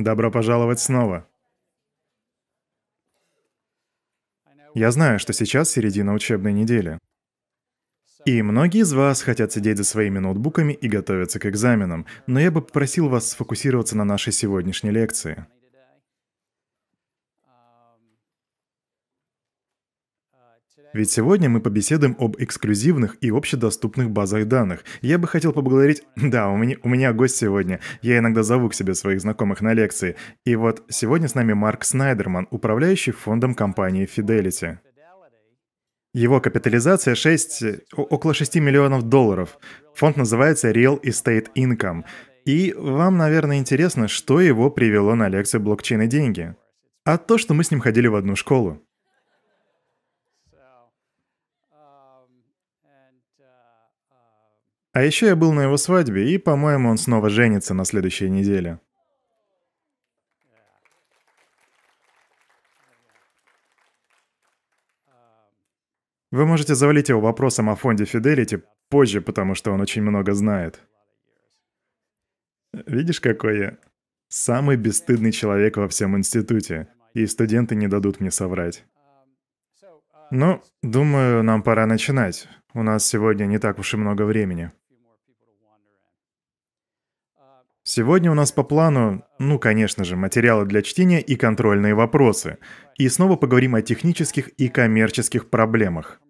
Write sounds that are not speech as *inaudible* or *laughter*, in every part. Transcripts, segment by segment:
Добро пожаловать снова. Я знаю, что сейчас середина учебной недели. И многие из вас хотят сидеть за своими ноутбуками и готовиться к экзаменам, но я бы попросил вас сфокусироваться на нашей сегодняшней лекции. Ведь сегодня мы побеседуем об эксклюзивных и общедоступных базах данных. Я бы хотел поблагодарить... *laughs* Да, у меня, у меня гость сегодня. Я иногда зову к себе своих знакомых на лекции. И вот сегодня с нами Марк Снайдерман, управляющий фондом компании Fidelity. Его капитализация 6, около 6 миллионов долларов. Фонд называется Real Estate Income. И вам, наверное, интересно, что его привело на лекцию блокчейн и деньги. А то, что мы с ним ходили в одну школу. А еще я был на его свадьбе, и, по-моему, он снова женится на следующей неделе. Вы можете завалить его вопросом о фонде Fidelity позже, потому что он очень много знает. Видишь, какой я? Самый бесстыдный человек во всем институте, и студенты не дадут мне соврать. Ну, думаю, нам пора начинать. У нас сегодня не так уж и много времени. Сегодня у нас по плану, ну, конечно же, материалы для чтения и контрольные вопросы. И снова поговорим о технических и коммерческих проблемах.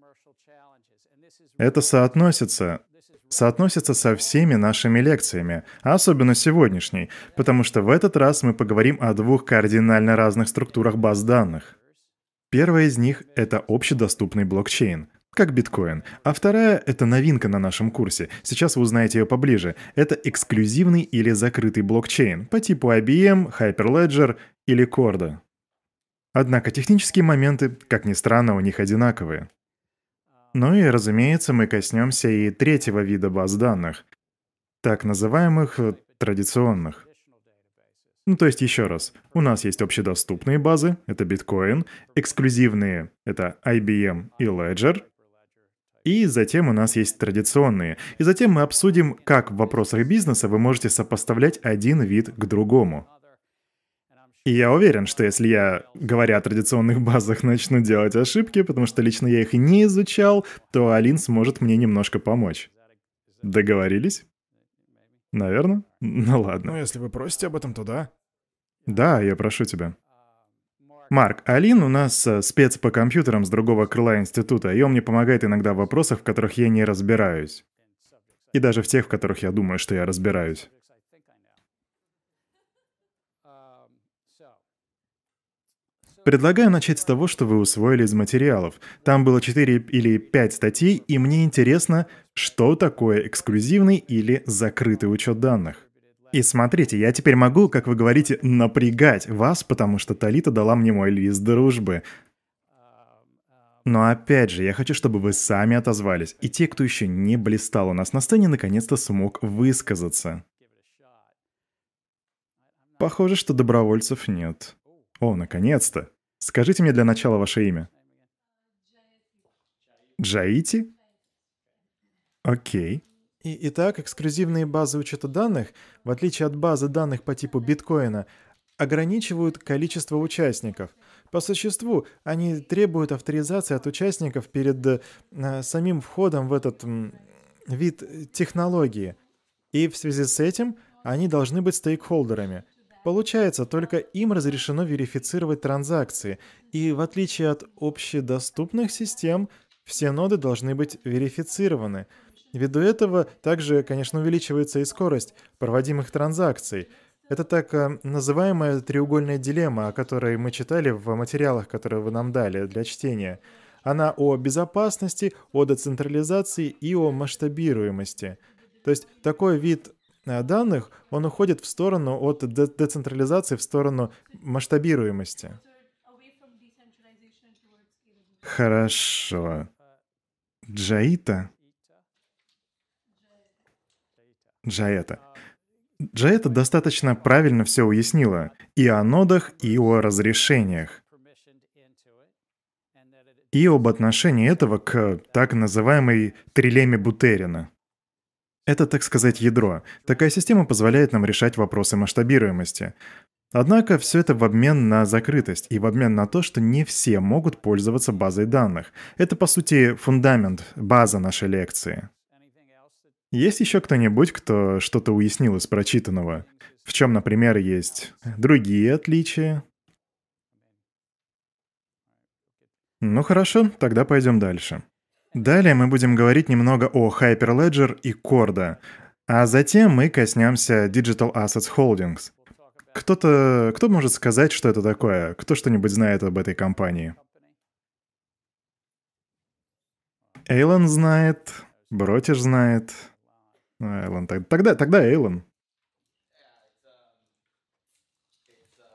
Это соотносится, соотносится со всеми нашими лекциями, особенно сегодняшней, потому что в этот раз мы поговорим о двух кардинально разных структурах баз данных. Первая из них — это общедоступный блокчейн — как биткоин. А вторая — это новинка на нашем курсе. Сейчас вы узнаете ее поближе. Это эксклюзивный или закрытый блокчейн по типу IBM, Hyperledger или Corda. Однако технические моменты, как ни странно, у них одинаковые. Ну и, разумеется, мы коснемся и третьего вида баз данных, так называемых э, традиционных. Ну, то есть еще раз, у нас есть общедоступные базы, это биткоин, эксклюзивные, это IBM и Ledger, и затем у нас есть традиционные. И затем мы обсудим, как в вопросах бизнеса вы можете сопоставлять один вид к другому. И я уверен, что если я, говоря о традиционных *laughs* базах, начну делать ошибки, потому что лично я их не изучал, то Алин сможет мне немножко помочь. Договорились? Наверное? *laughs* Ну ладно. Ну, если вы просите об этом, то да. Да, я прошу тебя. Марк, Алин у нас э, спец по компьютерам с другого крыла института, и он мне помогает иногда в вопросах, в которых я не разбираюсь. И даже в тех, в которых я думаю, что я разбираюсь. Предлагаю начать с того, что вы усвоили из материалов. Там было 4 или 5 статей, и мне интересно, что такое эксклюзивный или закрытый учет данных. И смотрите, я теперь могу, как вы говорите, напрягать вас, потому что Талита дала мне мой лист дружбы. Но опять же, я хочу, чтобы вы сами отозвались, и те, кто еще не блистал у нас на сцене, наконец-то смог высказаться. Похоже, что добровольцев нет. О, наконец-то. Скажите мне для начала ваше имя. Джаити? Окей. И, итак, эксклюзивные базы учета данных, в отличие от базы данных по типу биткоина, ограничивают количество участников. По существу, они требуют авторизации от участников перед э, самим входом в этот э, вид технологии. И в связи с этим они должны быть стейкхолдерами. Получается, только им разрешено верифицировать транзакции, и в отличие от общедоступных систем, все ноды должны быть верифицированы – Ввиду этого также, конечно, увеличивается и скорость проводимых транзакций. Это так э, называемая треугольная дилемма, о которой мы читали в материалах, которые вы нам дали для чтения. Она о безопасности, о децентрализации и о масштабируемости. То есть такой вид э, данных, он уходит в сторону от децентрализации, в сторону масштабируемости. Хорошо. Джаита Джаэта. Джаэта достаточно правильно все уяснила и о нодах, и о разрешениях, и об отношении этого к так называемой трилеме Бутерина. Это, так сказать, ядро. Такая система позволяет нам решать вопросы масштабируемости. Однако все это в обмен на закрытость и в обмен на то, что не все могут пользоваться базой данных. Это, по сути, фундамент, база нашей лекции. Есть еще кто-нибудь, кто что-то уяснил из прочитанного? В чем, например, есть другие отличия? Ну хорошо, тогда пойдем дальше. Далее мы будем говорить немного о Hyperledger и Corda, а затем мы коснемся Digital Assets Holdings. Кто-то... Кто может сказать, что это такое? Кто что-нибудь знает об этой компании? Эйлон знает, Бротиш знает. Эйлон, тогда, тогда Эйлон.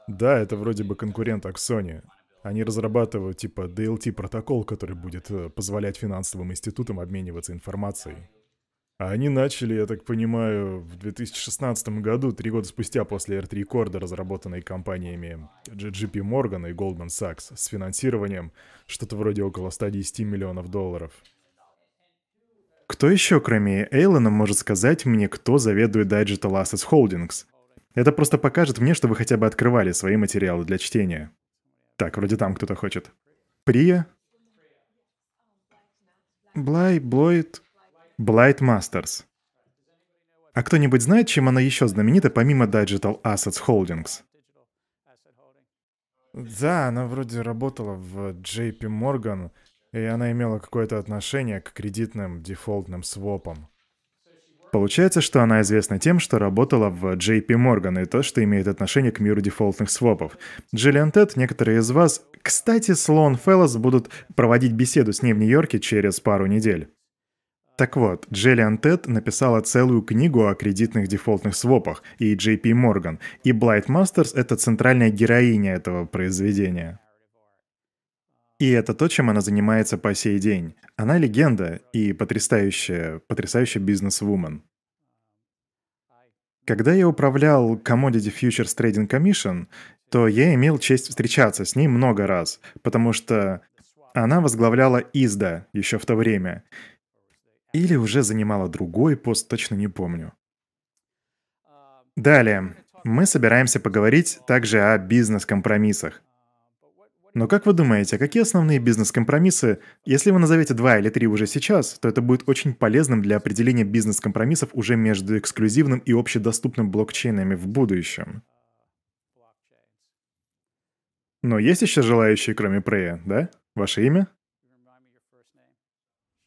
Да, это вроде бы конкурент Аксони. Они разрабатывают типа DLT протокол, который будет э, позволять финансовым институтам обмениваться информацией. А они начали, я так понимаю, в 2016 году, три года спустя после R3 Corda, разработанной компаниями JP Morgan и Goldman Sachs, с финансированием что-то вроде около 110 миллионов долларов. Кто еще, кроме Эйлона, может сказать мне, кто заведует Digital Assets Holdings? Это просто покажет мне, что вы хотя бы открывали свои материалы для чтения. Так, вроде там кто-то хочет. Прия? Блай, Блойд, Blight Masters. А кто-нибудь знает, чем она еще знаменита, помимо Digital Assets Holdings? Да, она вроде работала в JP Morgan, и она имела какое-то отношение к кредитным дефолтным свопам. Получается, что она известна тем, что работала в JP Morgan и то, что имеет отношение к миру дефолтных свопов. Джиллиан Тед, некоторые из вас... Кстати, Слоун Феллос будут проводить беседу с ней в Нью-Йорке через пару недель. Так вот, Джиллиан Тед написала целую книгу о кредитных дефолтных свопах и JP Morgan, и Blight Masters — это центральная героиня этого произведения. И это то, чем она занимается по сей день. Она легенда и потрясающая, потрясающая бизнес-вумен. Когда я управлял Commodity Futures Trading Commission, то я имел честь встречаться с ней много раз, потому что она возглавляла ИСДА еще в то время — или уже занимала другой пост, точно не помню. Далее. Мы собираемся поговорить также о бизнес-компромиссах. Но как вы думаете, какие основные бизнес-компромиссы? Если вы назовете два или три уже сейчас, то это будет очень полезным для определения бизнес-компромиссов уже между эксклюзивным и общедоступным блокчейнами в будущем. Но есть еще желающие, кроме Прея, да? Ваше имя?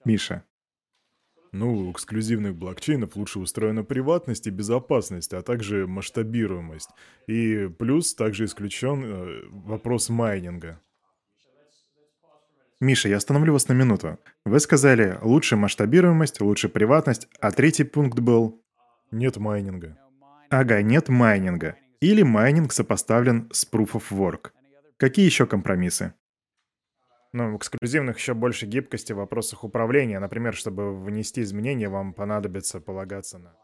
Миша. Ну, у эксклюзивных блокчейнов лучше устроена приватность и безопасность, а также масштабируемость. И плюс также исключен э, вопрос майнинга. Миша, я остановлю вас на минуту. Вы сказали лучше масштабируемость, лучше приватность, а третий пункт был... Нет майнинга. Ага, нет майнинга. Или майнинг сопоставлен с Proof of Work. Какие еще компромиссы? Ну, в эксклюзивных еще больше гибкости в вопросах управления. Например, чтобы внести изменения, вам понадобится полагаться на...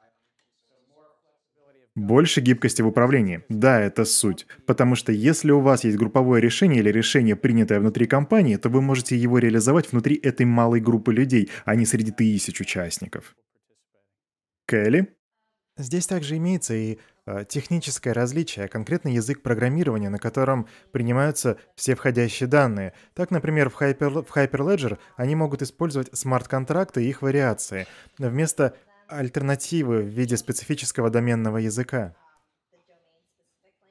Больше гибкости в управлении. Да, это суть. Потому что если у вас есть групповое решение или решение, принятое внутри компании, то вы можете его реализовать внутри этой малой группы людей, а не среди тысяч участников. Келли? Здесь также имеется и техническое различие, конкретный язык программирования, на котором принимаются все входящие данные. Так, например, в, Hyper, в Hyperledger они могут использовать смарт-контракты и их вариации вместо альтернативы в виде специфического доменного языка.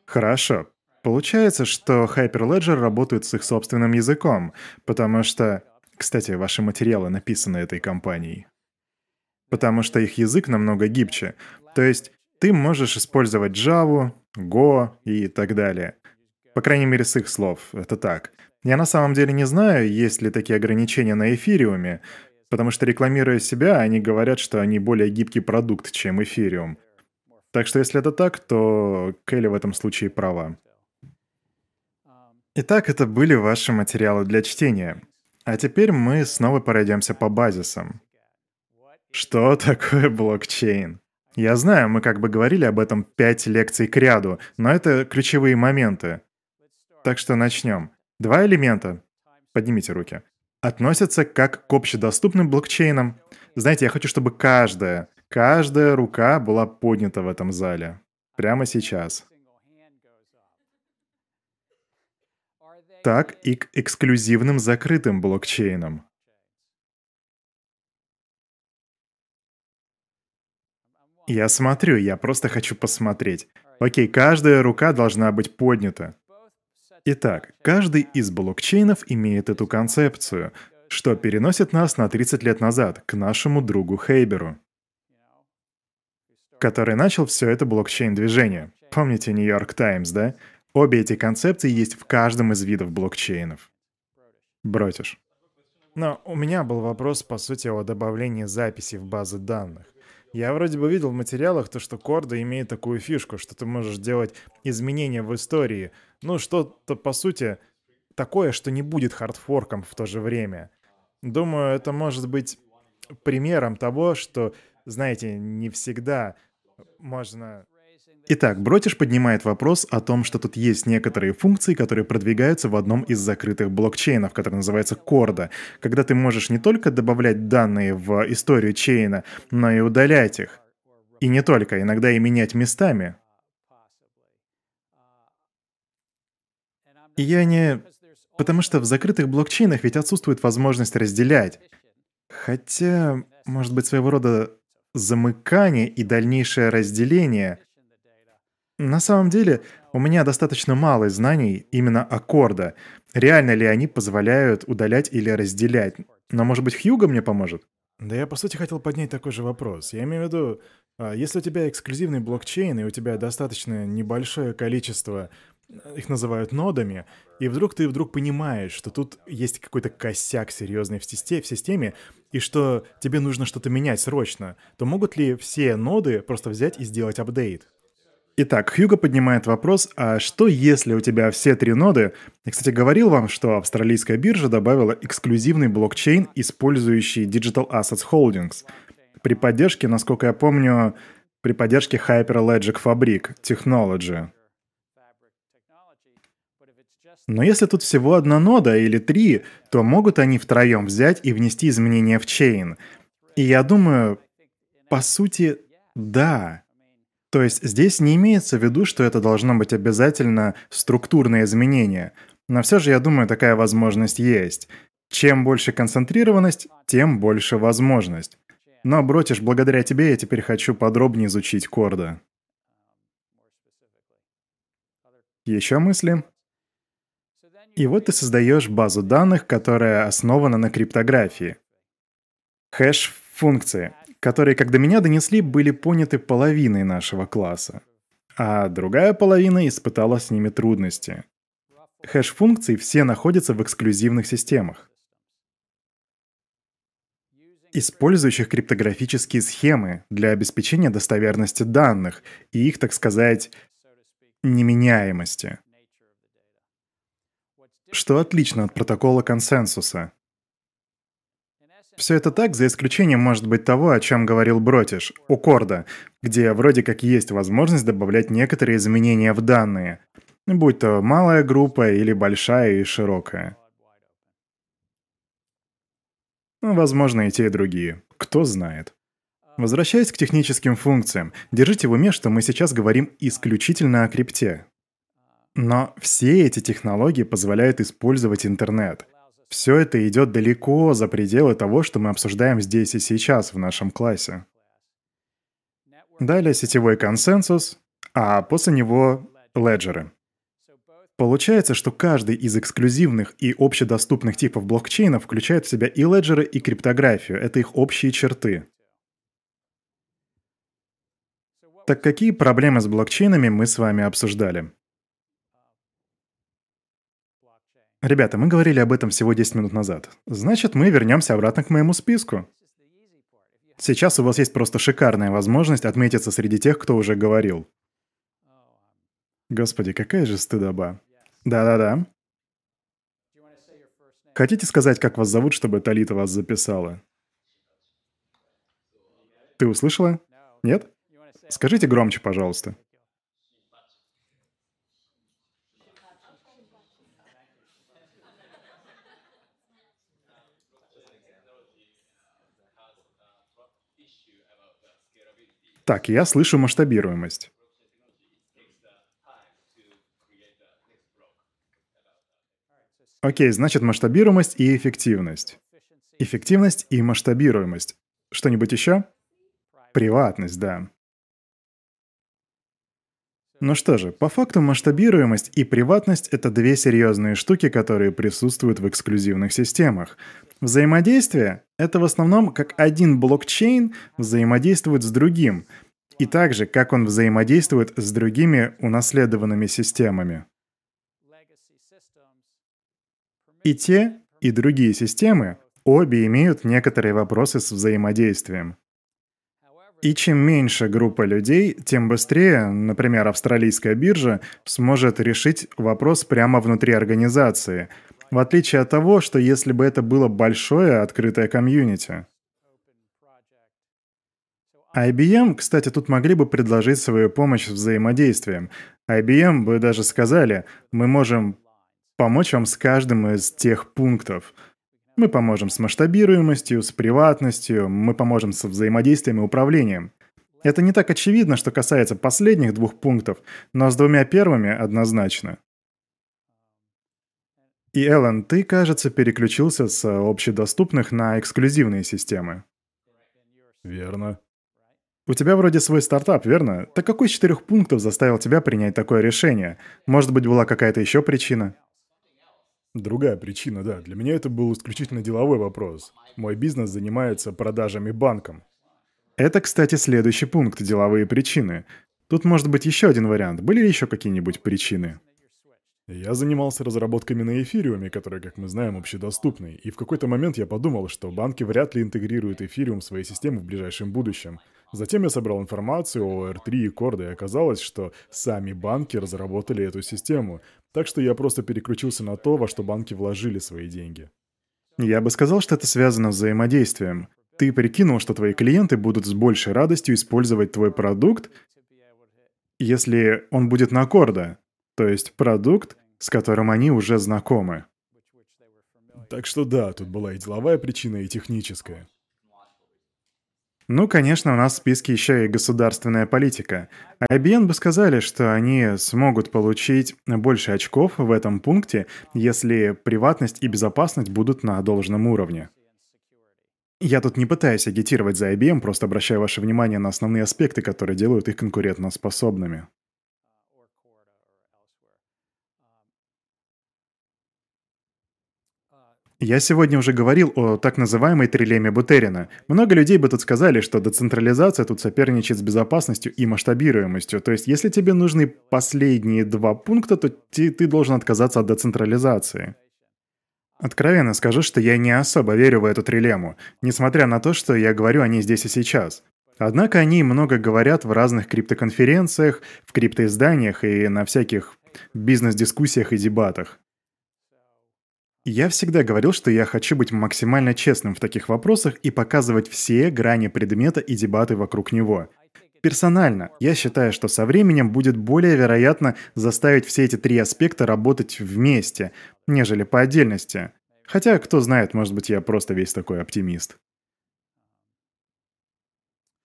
Хорошо. Получается, что Hyperledger работает с их собственным языком, потому что... Кстати, ваши материалы написаны этой компанией. Потому что их язык намного гибче. То есть ты можешь использовать Java, Go и так далее. По крайней мере, с их слов, это так. Я на самом деле не знаю, есть ли такие ограничения на эфириуме, потому что рекламируя себя, они говорят, что они более гибкий продукт, чем эфириум. Так что если это так, то Келли в этом случае права. Итак, это были ваши материалы для чтения. А теперь мы снова пройдемся по базисам. Что *laughs* такое блокчейн? Я знаю, мы как бы говорили об этом пять лекций к ряду, но это ключевые моменты. Так что начнем. Два элемента, поднимите руки, относятся как к общедоступным блокчейнам. Знаете, я хочу, чтобы каждая, каждая рука была поднята в этом зале. Прямо сейчас. так и к эксклюзивным закрытым блокчейнам. Я смотрю, я просто хочу посмотреть. Окей, каждая рука должна быть поднята. Итак, каждый из блокчейнов имеет эту концепцию, что переносит нас на 30 лет назад, к нашему другу Хейберу, который начал все это блокчейн-движение. Помните Нью-Йорк Таймс, да? Обе эти концепции есть в каждом из видов блокчейнов. Бротишь. Но у меня был вопрос, по сути, о добавлении записи в базы данных. Я вроде бы видел в материалах то, что Корда имеет такую фишку, что ты можешь делать изменения в истории. Ну, что-то, по сути, такое, что не будет хардфорком в то же время. Думаю, это может быть примером того, что, знаете, не всегда можно Итак, Бротиш поднимает вопрос о том, что тут есть некоторые функции, которые продвигаются в одном из закрытых блокчейнов, который называется Корда, когда ты можешь не только добавлять данные в историю чейна, но и удалять их. И не только, иногда и менять местами. И я не... Потому что в закрытых блокчейнах ведь отсутствует возможность разделять. Хотя, может быть, своего рода замыкание и дальнейшее разделение — на самом деле, у меня достаточно мало знаний именно аккорда. Реально ли они позволяют удалять или разделять? Но, может быть, Хьюго мне поможет? Да я, по сути, хотел поднять такой же вопрос. Я имею в виду, а, если у тебя эксклюзивный блокчейн, и у тебя достаточно небольшое количество, э, их называют нодами, и вдруг ты вдруг понимаешь, что тут есть какой-то косяк серьезный в, системе, и что тебе нужно что-то менять срочно, то могут ли все ноды просто взять и сделать апдейт? Итак, Хьюго поднимает вопрос, а что если у тебя все три ноды? Я, кстати, говорил вам, что австралийская биржа добавила эксклюзивный блокчейн, использующий Digital Assets Holdings. При поддержке, насколько я помню, при поддержке Hyperlogic Fabric Technology. Но если тут всего одна нода или три, то могут они втроем взять и внести изменения в чейн. И я думаю, по сути, да. То есть здесь не имеется в виду, что это должно быть обязательно структурное изменение. Но все же, я думаю, такая возможность есть. Чем больше концентрированность, тем больше возможность. Но, Бротиш, благодаря тебе я теперь хочу подробнее изучить Корда. Еще мысли? И вот ты создаешь базу данных, которая основана на криптографии. Хэш-функции которые, как до меня донесли, были поняты половиной нашего класса, а другая половина испытала с ними трудности. Хэш-функции все находятся в эксклюзивных системах, использующих криптографические схемы для обеспечения достоверности данных и их, так сказать, неменяемости. Что отлично от протокола консенсуса. Все это так, за исключением, может быть, того, о чем говорил Бротиш, у Корда, где вроде как есть возможность добавлять некоторые изменения в данные, будь то малая группа или большая и широкая. Ну, возможно, и те, и другие. Кто знает. Возвращаясь к техническим функциям, держите в уме, что мы сейчас говорим исключительно о крипте. Но все эти технологии позволяют использовать интернет — все это идет далеко за пределы того, что мы обсуждаем здесь и сейчас в нашем классе. Далее сетевой консенсус, а после него леджеры. Получается, что каждый из эксклюзивных и общедоступных типов блокчейнов включает в себя и леджеры, и криптографию. Это их общие черты. Так какие проблемы с блокчейнами мы с вами обсуждали? Ребята, мы говорили об этом всего 10 минут назад. Значит, мы вернемся обратно к моему списку. Сейчас у вас есть просто шикарная возможность отметиться среди тех, кто уже говорил. Господи, какая же стыдоба. Да-да-да. Хотите сказать, как вас зовут, чтобы Талита вас записала? Ты услышала? Нет? Скажите громче, пожалуйста. Так, я слышу масштабируемость. Окей, значит масштабируемость и эффективность. Эффективность и масштабируемость. Что-нибудь еще? Приватность, да. Ну что же, по факту масштабируемость и приватность — это две серьезные штуки, которые присутствуют в эксклюзивных системах. Взаимодействие — это в основном как один блокчейн взаимодействует с другим, и также как он взаимодействует с другими унаследованными системами. И те, и другие системы обе имеют некоторые вопросы с взаимодействием. И чем меньше группа людей, тем быстрее, например, австралийская биржа сможет решить вопрос прямо внутри организации, в отличие от того, что если бы это было большое открытое комьюнити. IBM, кстати, тут могли бы предложить свою помощь взаимодействием. IBM бы даже сказали, мы можем помочь вам с каждым из тех пунктов – мы поможем с масштабируемостью, с приватностью, мы поможем с взаимодействием и управлением. Это не так очевидно, что касается последних двух пунктов, но с двумя первыми однозначно. И, Эллен, ты, кажется, переключился с общедоступных на эксклюзивные системы. Верно. У тебя вроде свой стартап, верно? Так какой из четырех пунктов заставил тебя принять такое решение? Может быть, была какая-то еще причина? Другая причина, да. Для меня это был исключительно деловой вопрос. Мой бизнес занимается продажами банкам. Это, кстати, следующий пункт – деловые причины. Тут может быть еще один вариант. Были ли еще какие-нибудь причины? Я занимался разработками на эфириуме, который, как мы знаем, общедоступный. И в какой-то момент я подумал, что банки вряд ли интегрируют эфириум в свои системы в ближайшем будущем. Затем я собрал информацию о R3 и Корда, и оказалось, что сами банки разработали эту систему. Так что я просто переключился на то, во что банки вложили свои деньги. Я бы сказал, что это связано с взаимодействием. Ты прикинул, что твои клиенты будут с большей радостью использовать твой продукт, если он будет на Корда, то есть продукт, с которым они уже знакомы. Так что да, тут была и деловая причина, и техническая. Ну, конечно, у нас в списке еще и государственная политика. IBM бы сказали, что они смогут получить больше очков в этом пункте, если приватность и безопасность будут на должном уровне. Я тут не пытаюсь агитировать за IBM, просто обращаю ваше внимание на основные аспекты, которые делают их конкурентоспособными. Я сегодня уже говорил о так называемой трилеме Бутерина. Много людей бы тут сказали, что децентрализация тут соперничает с безопасностью и масштабируемостью. То есть, если тебе нужны последние два пункта, то ты, ты должен отказаться от децентрализации. Откровенно скажу, что я не особо верю в эту трилему, несмотря на то, что я говорю о ней здесь и сейчас. Однако они много говорят в разных криптоконференциях, в криптоизданиях и на всяких бизнес-дискуссиях и дебатах. Я всегда говорил, что я хочу быть максимально честным в таких вопросах и показывать все грани предмета и дебаты вокруг него. Персонально, я считаю, что со временем будет более вероятно заставить все эти три аспекта работать вместе, нежели по отдельности. Хотя, кто знает, может быть, я просто весь такой оптимист.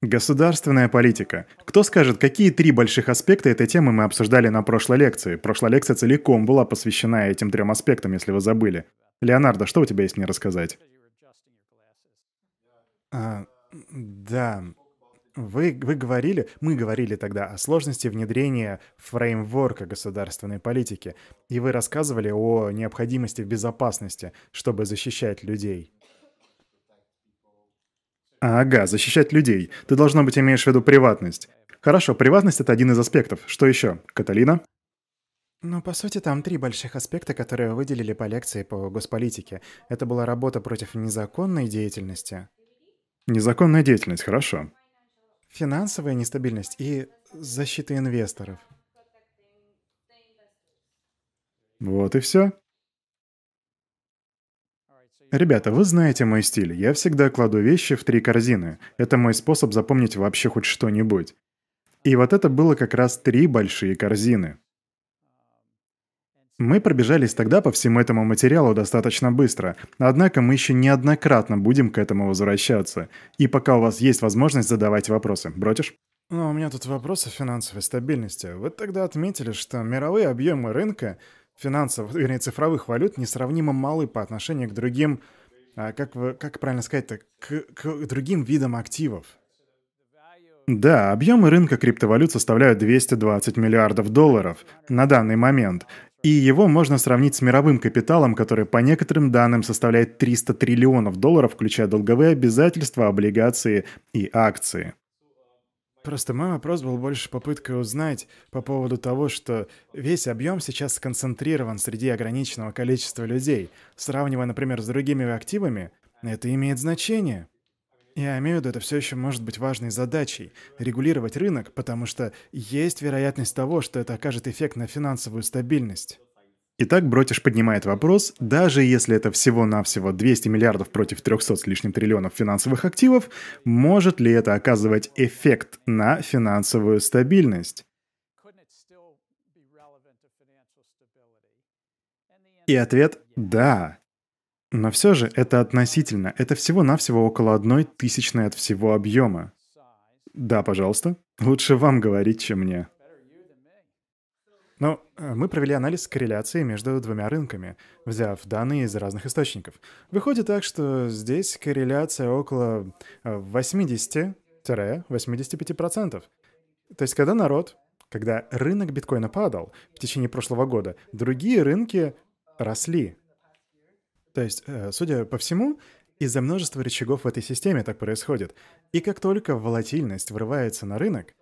Государственная политика. Кто скажет, какие три больших аспекта этой темы мы обсуждали на прошлой лекции? Прошлая лекция целиком была посвящена этим трем аспектам, если вы забыли. Леонардо, что у тебя есть мне рассказать? А, да. Вы, вы говорили, мы говорили тогда о сложности внедрения фреймворка государственной политики, и вы рассказывали о необходимости безопасности, чтобы защищать людей. Ага, защищать людей. Ты, должно быть, имеешь в виду приватность. Хорошо, приватность — это один из аспектов. Что еще? Каталина? Ну, по сути, там три больших аспекта, которые выделили по лекции по госполитике. Это была работа против незаконной деятельности. Незаконная деятельность, хорошо. Финансовая нестабильность и защита инвесторов. Вот и все. Ребята, вы знаете мой стиль. Я всегда кладу вещи в три корзины. Это мой способ запомнить вообще хоть что-нибудь. И вот это было как раз три большие корзины. Мы пробежались тогда по всему этому материалу достаточно быстро, однако мы еще неоднократно будем к этому возвращаться. И пока у вас есть возможность задавать вопросы. Бродишь? Ну, у меня тут вопрос о финансовой стабильности. Вы тогда отметили, что мировые объемы рынка финансовых, вернее, цифровых валют несравнимо малы по отношению к другим, а, как, вы, как правильно сказать-то, к, к другим видам активов. Да, объемы рынка криптовалют составляют 220 миллиардов долларов на данный момент, и его можно сравнить с мировым капиталом, который по некоторым данным составляет 300 триллионов долларов, включая долговые обязательства, облигации и акции. Просто мой вопрос был больше попыткой узнать по поводу того, что весь объем сейчас сконцентрирован среди ограниченного количества людей. Сравнивая, например, с другими активами, это имеет значение. Я имею в виду, это все еще может быть важной задачей – регулировать рынок, потому что есть вероятность того, что это окажет эффект на финансовую стабильность. Итак, Бротиш поднимает вопрос, даже если это всего-навсего 200 миллиардов против 300 с лишним триллионов финансовых активов, может ли это оказывать эффект на финансовую стабильность? И ответ – да. Но все же это относительно. Это всего-навсего около одной тысячной от всего объема. Да, пожалуйста. Лучше вам говорить, чем мне. Но э, мы провели анализ корреляции между двумя рынками, взяв данные из разных источников. Выходит так, что здесь корреляция около 80-85%. Э, То есть, когда народ, когда рынок биткоина падал в течение прошлого года, другие рынки росли. То есть, э, судя по всему, из-за множества рычагов в этой системе так происходит. И как только волатильность врывается на рынок,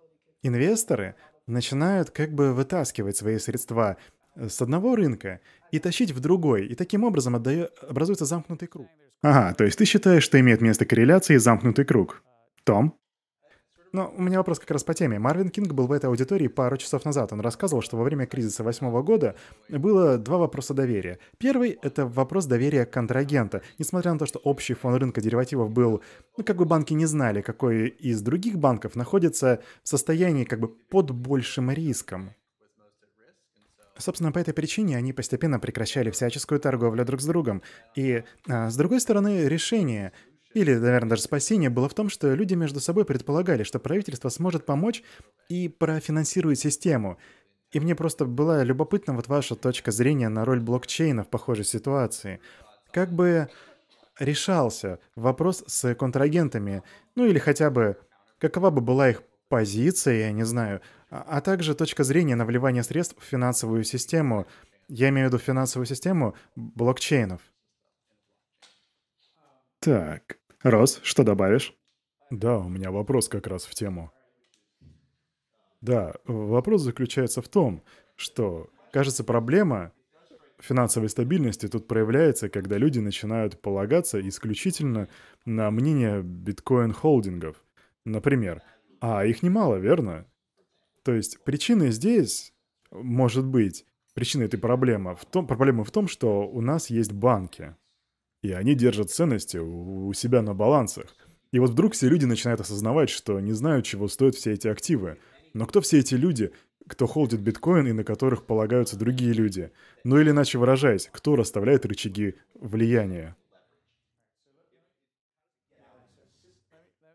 инвесторы начинают как бы вытаскивать свои средства э, с одного рынка и тащить в другой, и таким образом отдаю, образуется замкнутый круг. Ага, то есть ты считаешь, что имеет место корреляция и замкнутый круг. Том? Но у меня вопрос как раз по теме. Марвин Кинг был в этой аудитории пару часов назад. Он рассказывал, что во время кризиса восьмого года было два вопроса доверия. Первый — это вопрос доверия контрагента. Несмотря на то, что общий фон рынка деривативов был... Ну, как бы банки не знали, какой из других банков находится в состоянии как бы под большим риском. Собственно, по этой причине они постепенно прекращали всяческую торговлю друг с другом. И, а, с другой стороны, решение или, наверное, даже спасение было в том, что люди между собой предполагали, что правительство сможет помочь и профинансирует систему. И мне просто была любопытна вот ваша точка зрения на роль блокчейна в похожей ситуации. Как бы решался вопрос с контрагентами, ну или хотя бы какова бы была их позиция, я не знаю, а, а также точка зрения на вливание средств в финансовую систему, я имею в виду финансовую систему блокчейнов. Так, Рос, что добавишь? Да, у меня вопрос как раз в тему. Да, вопрос заключается в том, что, кажется, проблема финансовой стабильности тут проявляется, когда люди начинают полагаться исключительно на мнение биткоин-холдингов. Например, а их немало, верно? То есть причина здесь, может быть, причина этой проблемы в том, проблема в том, что у нас есть банки и они держат ценности у, себя на балансах. И вот вдруг все люди начинают осознавать, что не знают, чего стоят все эти активы. Но кто все эти люди, кто холдит биткоин и на которых полагаются другие люди? Ну или иначе выражаясь, кто расставляет рычаги влияния?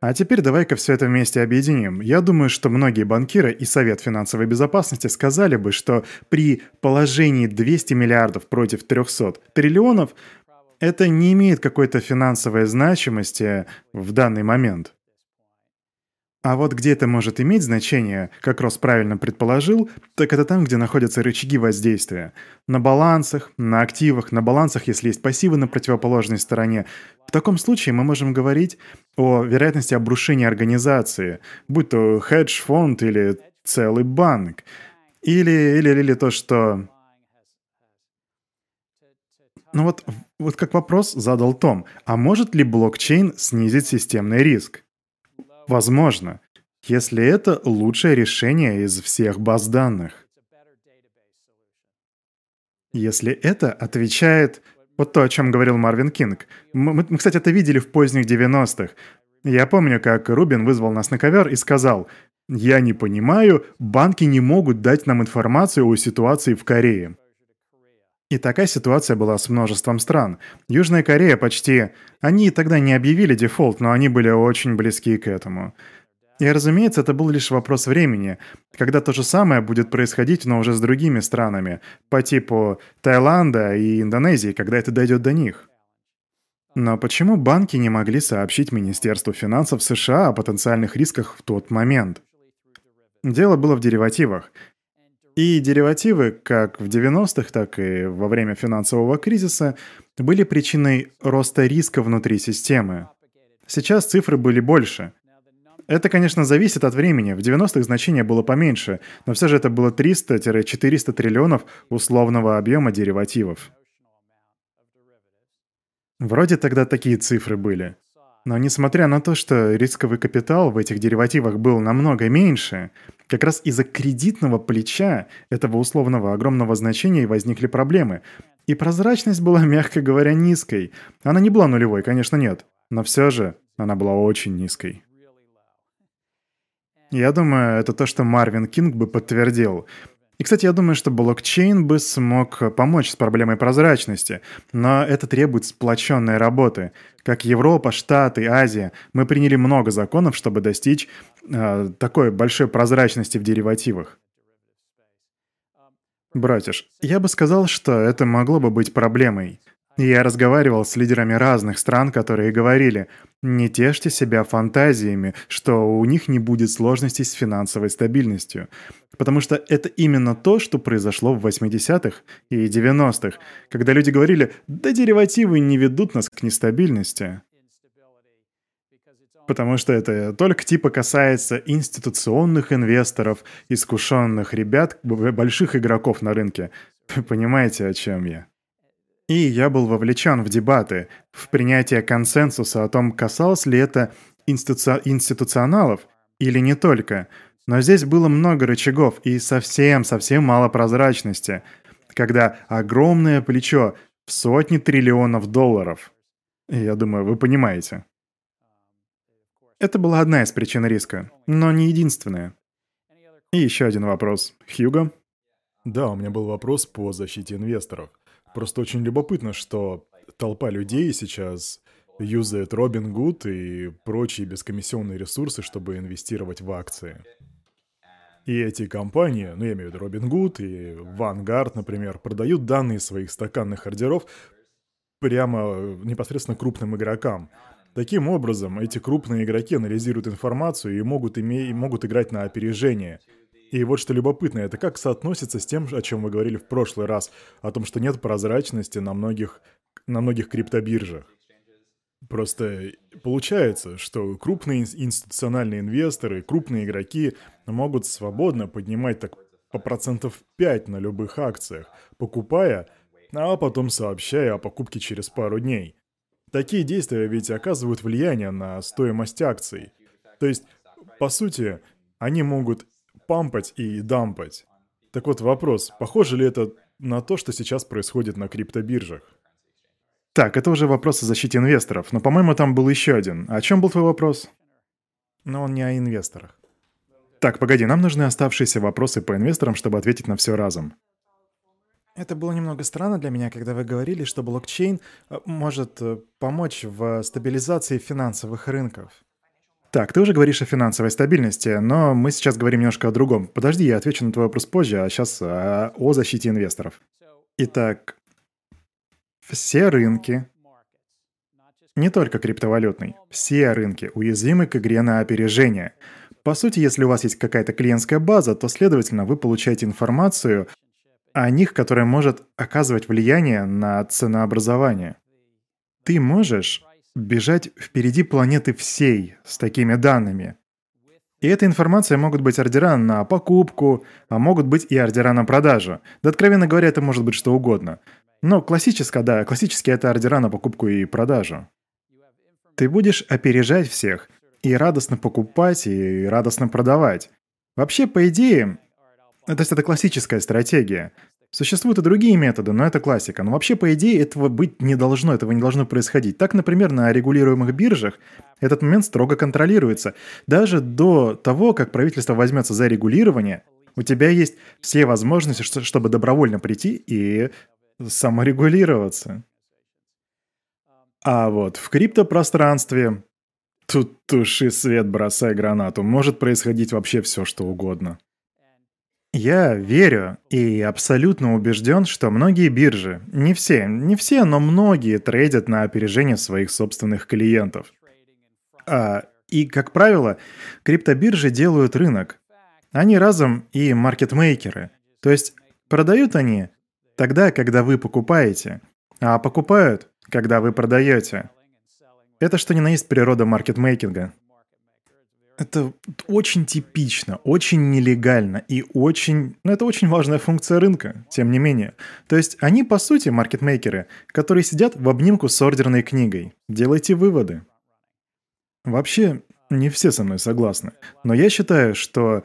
А теперь давай-ка все это вместе объединим. Я думаю, что многие банкиры и Совет финансовой безопасности сказали бы, что при положении 200 миллиардов против 300 триллионов это не имеет какой-то финансовой значимости в данный момент. А вот где это может иметь значение, как Рос правильно предположил, так это там, где находятся рычаги воздействия. На балансах, на активах, на балансах, если есть пассивы на противоположной стороне. В таком случае мы можем говорить о вероятности обрушения организации, будь то хедж-фонд или целый банк. Или, или, или то, что ну вот, вот как вопрос задал Том, а может ли блокчейн снизить системный риск? Возможно, если это лучшее решение из всех баз данных. Если это отвечает вот то, о чем говорил Мервин Кинг. Мы, мы, кстати, это видели в поздних 90-х. Я помню, как Рубин вызвал нас на ковер и сказал, «Я не понимаю, банки не могут дать нам информацию о ситуации в Корее». И такая ситуация была с множеством стран. Южная Корея почти... Они тогда не объявили дефолт, но они были очень близки к этому. И, разумеется, это был лишь вопрос времени, когда то же самое будет происходить, но уже с другими странами, по типу Таиланда и Индонезии, когда это дойдет до них. Но почему банки не могли сообщить Министерству финансов США о потенциальных рисках в тот момент? Дело было в деривативах. И деривативы, как в 90-х, так и во время финансового кризиса, были причиной роста риска внутри системы. Сейчас цифры были больше. Это, конечно, зависит от времени. В 90-х значение было поменьше, но все же это было 300-400 триллионов условного объема деривативов. Вроде тогда такие цифры были. Но несмотря на то, что рисковый капитал в этих деривативах был намного меньше, как раз из-за кредитного плеча этого условного огромного значения возникли проблемы. И прозрачность была, *laughs* мягко говоря, низкой. Она не была нулевой, конечно, нет. Но все же она была очень низкой. Я думаю, это то, что Марвин Кинг бы подтвердил. И, кстати, я думаю, что блокчейн бы смог помочь с проблемой прозрачности, но это требует сплоченной работы. Как Европа, Штаты, Азия, мы приняли много законов, чтобы достичь э, такой большой прозрачности в деривативах. Братиш, я бы сказал, что это могло бы быть проблемой. Я разговаривал с лидерами разных стран, которые говорили, не тешьте себя фантазиями, что у них не будет сложностей с финансовой стабильностью. Потому что это именно то, что произошло в 80-х и 90-х, когда люди говорили, да деривативы не ведут нас к нестабильности. Потому что это только типа касается институционных инвесторов, искушенных ребят, больших игроков на рынке. *laughs* Понимаете, о чем я? И я был вовлечен в дебаты, в принятие консенсуса о том, касалось ли это институ... институционалов или не только. Но здесь было много рычагов и совсем-совсем мало прозрачности, когда огромное плечо в сотни триллионов долларов. Я думаю, вы понимаете. Это была одна из причин риска, но не единственная. И еще один вопрос. Хьюго? Да, у меня был вопрос по защите инвесторов. Просто очень любопытно, что толпа людей сейчас юзает Robinhood и прочие бескомиссионные ресурсы, чтобы инвестировать в акции. И эти компании, ну я имею в виду Robinhood и Vanguard, например, продают данные своих стаканных ордеров прямо непосредственно крупным игрокам. Таким образом, эти крупные игроки анализируют информацию и могут, име... и могут играть на опережение – и вот что любопытно, это как соотносится с тем, о чем мы говорили в прошлый раз, о том, что нет прозрачности на многих, на многих криптобиржах. Просто получается, что крупные институциональные инвесторы, крупные игроки могут свободно поднимать так по процентов 5 на любых акциях, покупая, а потом сообщая о покупке через пару дней. Такие действия ведь оказывают влияние на стоимость акций. То есть, по сути, они могут пампать и дампать. Так вот вопрос, похоже ли это на то, что сейчас происходит на криптобиржах? Так, это уже вопрос о защите инвесторов, но, по-моему, там был еще один. О чем был твой вопрос? Но он не о инвесторах. Так, погоди, нам нужны оставшиеся вопросы по инвесторам, чтобы ответить на все разом. Это было немного странно для меня, когда вы говорили, что блокчейн э, может э, помочь в стабилизации финансовых рынков. Так, ты уже говоришь о финансовой стабильности, но мы сейчас говорим немножко о другом. Подожди, я отвечу на твой вопрос позже, а сейчас о, о защите инвесторов. Итак, все рынки, не только криптовалютный, все рынки уязвимы к игре на опережение. По сути, если у вас есть какая-то клиентская база, то, следовательно, вы получаете информацию о них, которая может оказывать влияние на ценообразование. Ты можешь бежать впереди планеты всей с такими данными. И эта информация могут быть ордера на покупку, а могут быть и ордера на продажу. Да, откровенно говоря, это может быть что угодно. Но классическое, да, классически это ордера на покупку и продажу. Ты будешь опережать всех и радостно покупать, и радостно продавать. Вообще, по идее, то есть это классическая стратегия. Существуют и другие методы, но это классика. Но вообще, по идее, этого быть не должно, этого не должно происходить. Так, например, на регулируемых биржах этот момент строго контролируется. Даже до того, как правительство возьмется за регулирование, у тебя есть все возможности, чтобы добровольно прийти и саморегулироваться. А вот в криптопространстве Тут туши свет, бросай гранату. Может происходить вообще все, что угодно. Я верю и абсолютно убежден, что многие биржи, не все, не все, но многие трейдят на опережение своих собственных клиентов. А, и, как правило, криптобиржи делают рынок. Они разом и маркетмейкеры. То есть продают они тогда, когда вы покупаете, а покупают, когда вы продаете. Это что ни на есть природа маркетмейкинга. Это очень типично, очень нелегально и очень... Ну, это очень важная функция рынка, тем не менее. То есть они, по сути, маркетмейкеры, которые сидят в обнимку с ордерной книгой. Делайте выводы. Вообще, не все со мной согласны. Но я считаю, что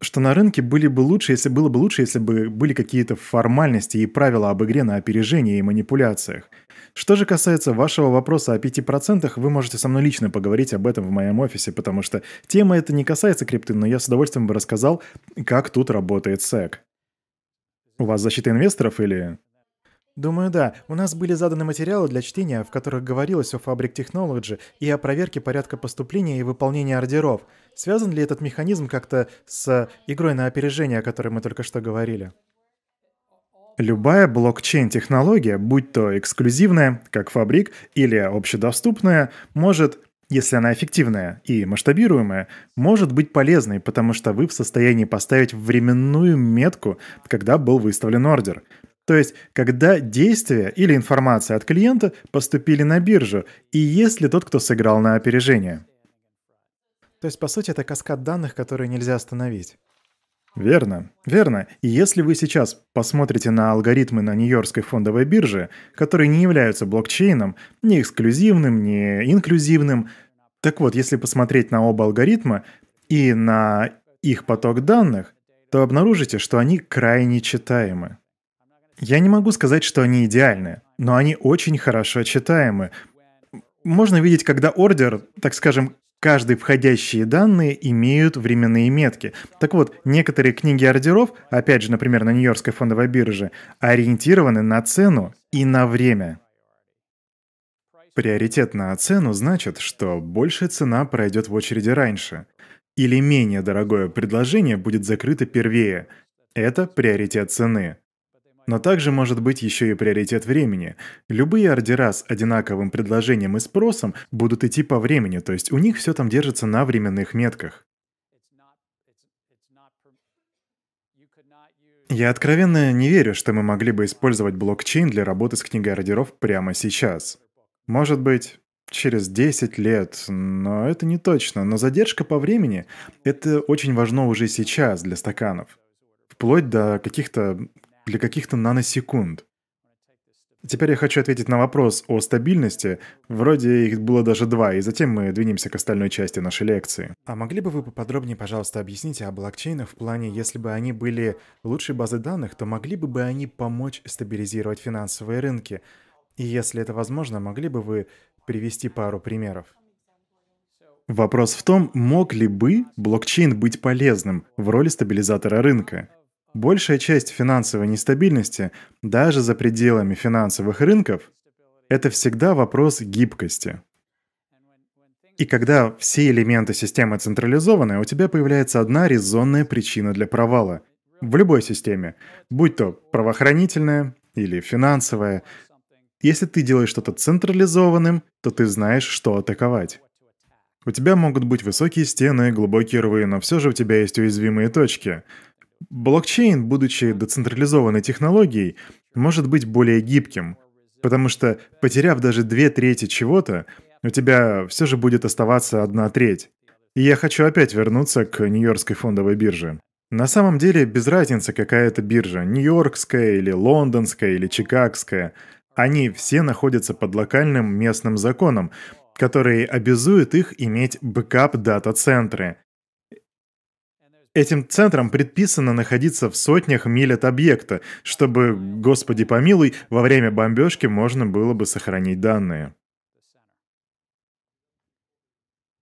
что на рынке были бы лучше, если было бы лучше, если бы были какие-то формальности и правила об игре на опережение и манипуляциях. Что же касается вашего вопроса о 5%, вы можете со мной лично поговорить об этом в моем офисе, потому что тема эта не касается крипты, но я с удовольствием бы рассказал, как тут работает SEC. У вас защита инвесторов или... Думаю, да. У нас были заданы материалы для чтения, в которых говорилось о Fabric Technology и о проверке порядка поступления и выполнения ордеров. Связан ли этот механизм как-то с игрой на опережение, о которой мы только что говорили? Любая блокчейн-технология, будь то эксклюзивная, как Фабрик, или общедоступная, может если она эффективная и масштабируемая, может быть полезной, потому что вы в состоянии поставить временную метку, когда был выставлен ордер. То есть, когда действия или информация от клиента поступили на биржу, и есть ли тот, кто сыграл на опережение. То есть, по сути, это каскад данных, которые нельзя остановить. Верно, верно. И если вы сейчас посмотрите на алгоритмы на Нью-Йоркской фондовой бирже, которые не являются блокчейном, ни эксклюзивным, ни инклюзивным, так вот, если посмотреть на оба алгоритма и на их поток данных, то обнаружите, что они крайне читаемы. Я не могу сказать, что они идеальны, но они очень хорошо читаемы. Можно видеть, когда ордер, так скажем, каждые входящие данные имеют временные метки. Так вот, некоторые книги ордеров, опять же, например, на Нью-Йоркской фондовой бирже, ориентированы на цену и на время. Приоритет на цену значит, что большая цена пройдет в очереди раньше. Или менее дорогое предложение будет закрыто первее. Это приоритет цены. Но также может быть еще и приоритет времени. Любые ордера с одинаковым предложением и спросом будут идти по времени, то есть у них все там держится на временных метках. Я откровенно не верю, что мы могли бы использовать блокчейн для работы с книгой ордеров прямо сейчас. Может быть, через 10 лет, но это не точно. Но задержка по времени — это очень важно уже сейчас для стаканов. Вплоть до каких-то для каких-то наносекунд. Теперь я хочу ответить на вопрос о стабильности. Вроде их было даже два, и затем мы двинемся к остальной части нашей лекции. А могли бы вы поподробнее, пожалуйста, объяснить о блокчейнах в плане, если бы они были лучшей базой данных, то могли бы бы они помочь стабилизировать финансовые рынки? И если это возможно, могли бы вы привести пару примеров? Вопрос в том, мог ли бы блокчейн быть полезным в роли стабилизатора рынка. Большая часть финансовой нестабильности, даже за пределами финансовых рынков, это всегда вопрос гибкости. И когда все элементы системы централизованы, у тебя появляется одна резонная причина для провала. В любой системе, будь то правоохранительная или финансовая, если ты делаешь что-то централизованным, то ты знаешь, что атаковать. У тебя могут быть высокие стены, глубокие рвы, но все же у тебя есть уязвимые точки. Блокчейн, будучи децентрализованной технологией, может быть более гибким, потому что, потеряв даже две трети чего-то, у тебя все же будет оставаться одна треть. И я хочу опять вернуться к Нью-Йоркской фондовой бирже. На самом деле без разницы, какая это биржа, Нью-Йоркская или Лондонская или Чикагская, они все находятся под локальным местным законом, который обязует их иметь бэкап-дата-центры, Этим центрам предписано находиться в сотнях миль от объекта, чтобы, господи помилуй, во время бомбежки можно было бы сохранить данные.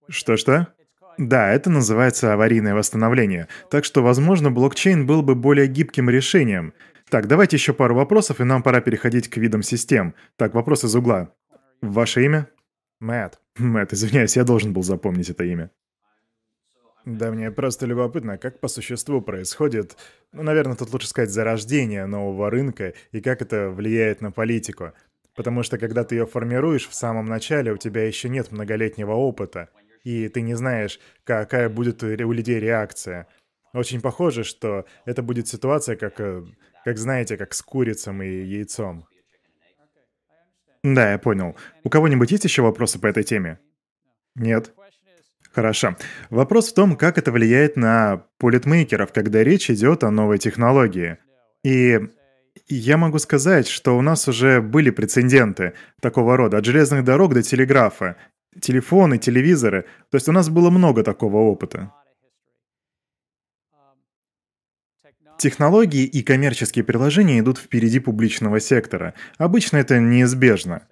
Что-что? Да, это называется аварийное восстановление. Так что, возможно, блокчейн был бы более гибким решением. Так, давайте еще пару вопросов, и нам пора переходить к видам систем. Так, вопрос из угла. Ваше имя? Мэтт. Мэтт, извиняюсь, я должен был запомнить это имя. Да, мне просто любопытно, как по существу происходит, ну, наверное, тут лучше сказать, зарождение нового рынка и как это влияет на политику. Потому что когда ты ее формируешь в самом начале, у тебя еще нет многолетнего опыта, и ты не знаешь, какая будет у людей реакция. Очень похоже, что это будет ситуация, как, э, как знаете, как с курицем и яйцом. Да, я понял. У кого-нибудь есть еще вопросы по этой теме? Нет? Хорошо. Вопрос в том, как это влияет на политмейкеров, когда речь идет о новой технологии. И я могу сказать, что у нас уже были прецеденты такого рода, от железных дорог до телеграфа, телефоны, телевизоры. То есть у нас было много такого опыта. Технологии и коммерческие приложения идут впереди публичного сектора. Обычно это неизбежно.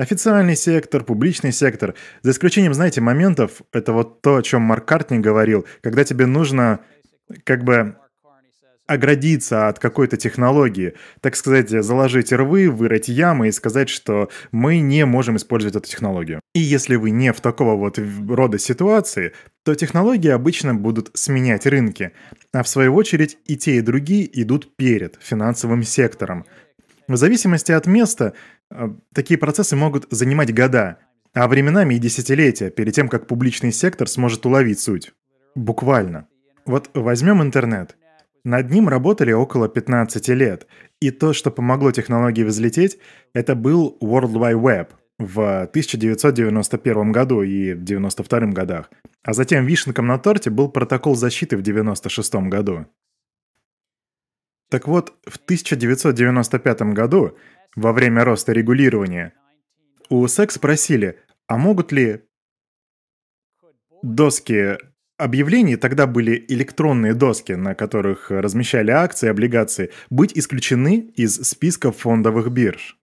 Официальный сектор, публичный сектор, за исключением, знаете, моментов, это вот то, о чем Марк Картни говорил, когда тебе нужно как бы оградиться от какой-то технологии, так сказать, заложить рвы, вырыть ямы и сказать, что мы не можем использовать эту технологию. И если вы не в такого вот рода ситуации, то технологии обычно будут сменять рынки, а в свою очередь и те, и другие идут перед финансовым сектором. В зависимости от места, э, такие процессы могут занимать года, а временами и десятилетия перед тем, как публичный сектор сможет уловить суть. Буквально. Вот возьмем интернет. Над ним работали около 15 лет, и то, что помогло технологии взлететь, это был World Wide Web в 1991 году и в 1992 годах. А затем вишенком на торте был протокол защиты в 1996 году. Так вот, в 1995 году, во время роста регулирования, у СЭК спросили, а могут ли доски объявлений, тогда были электронные доски, на которых размещали акции, облигации, быть исключены из списков фондовых бирж.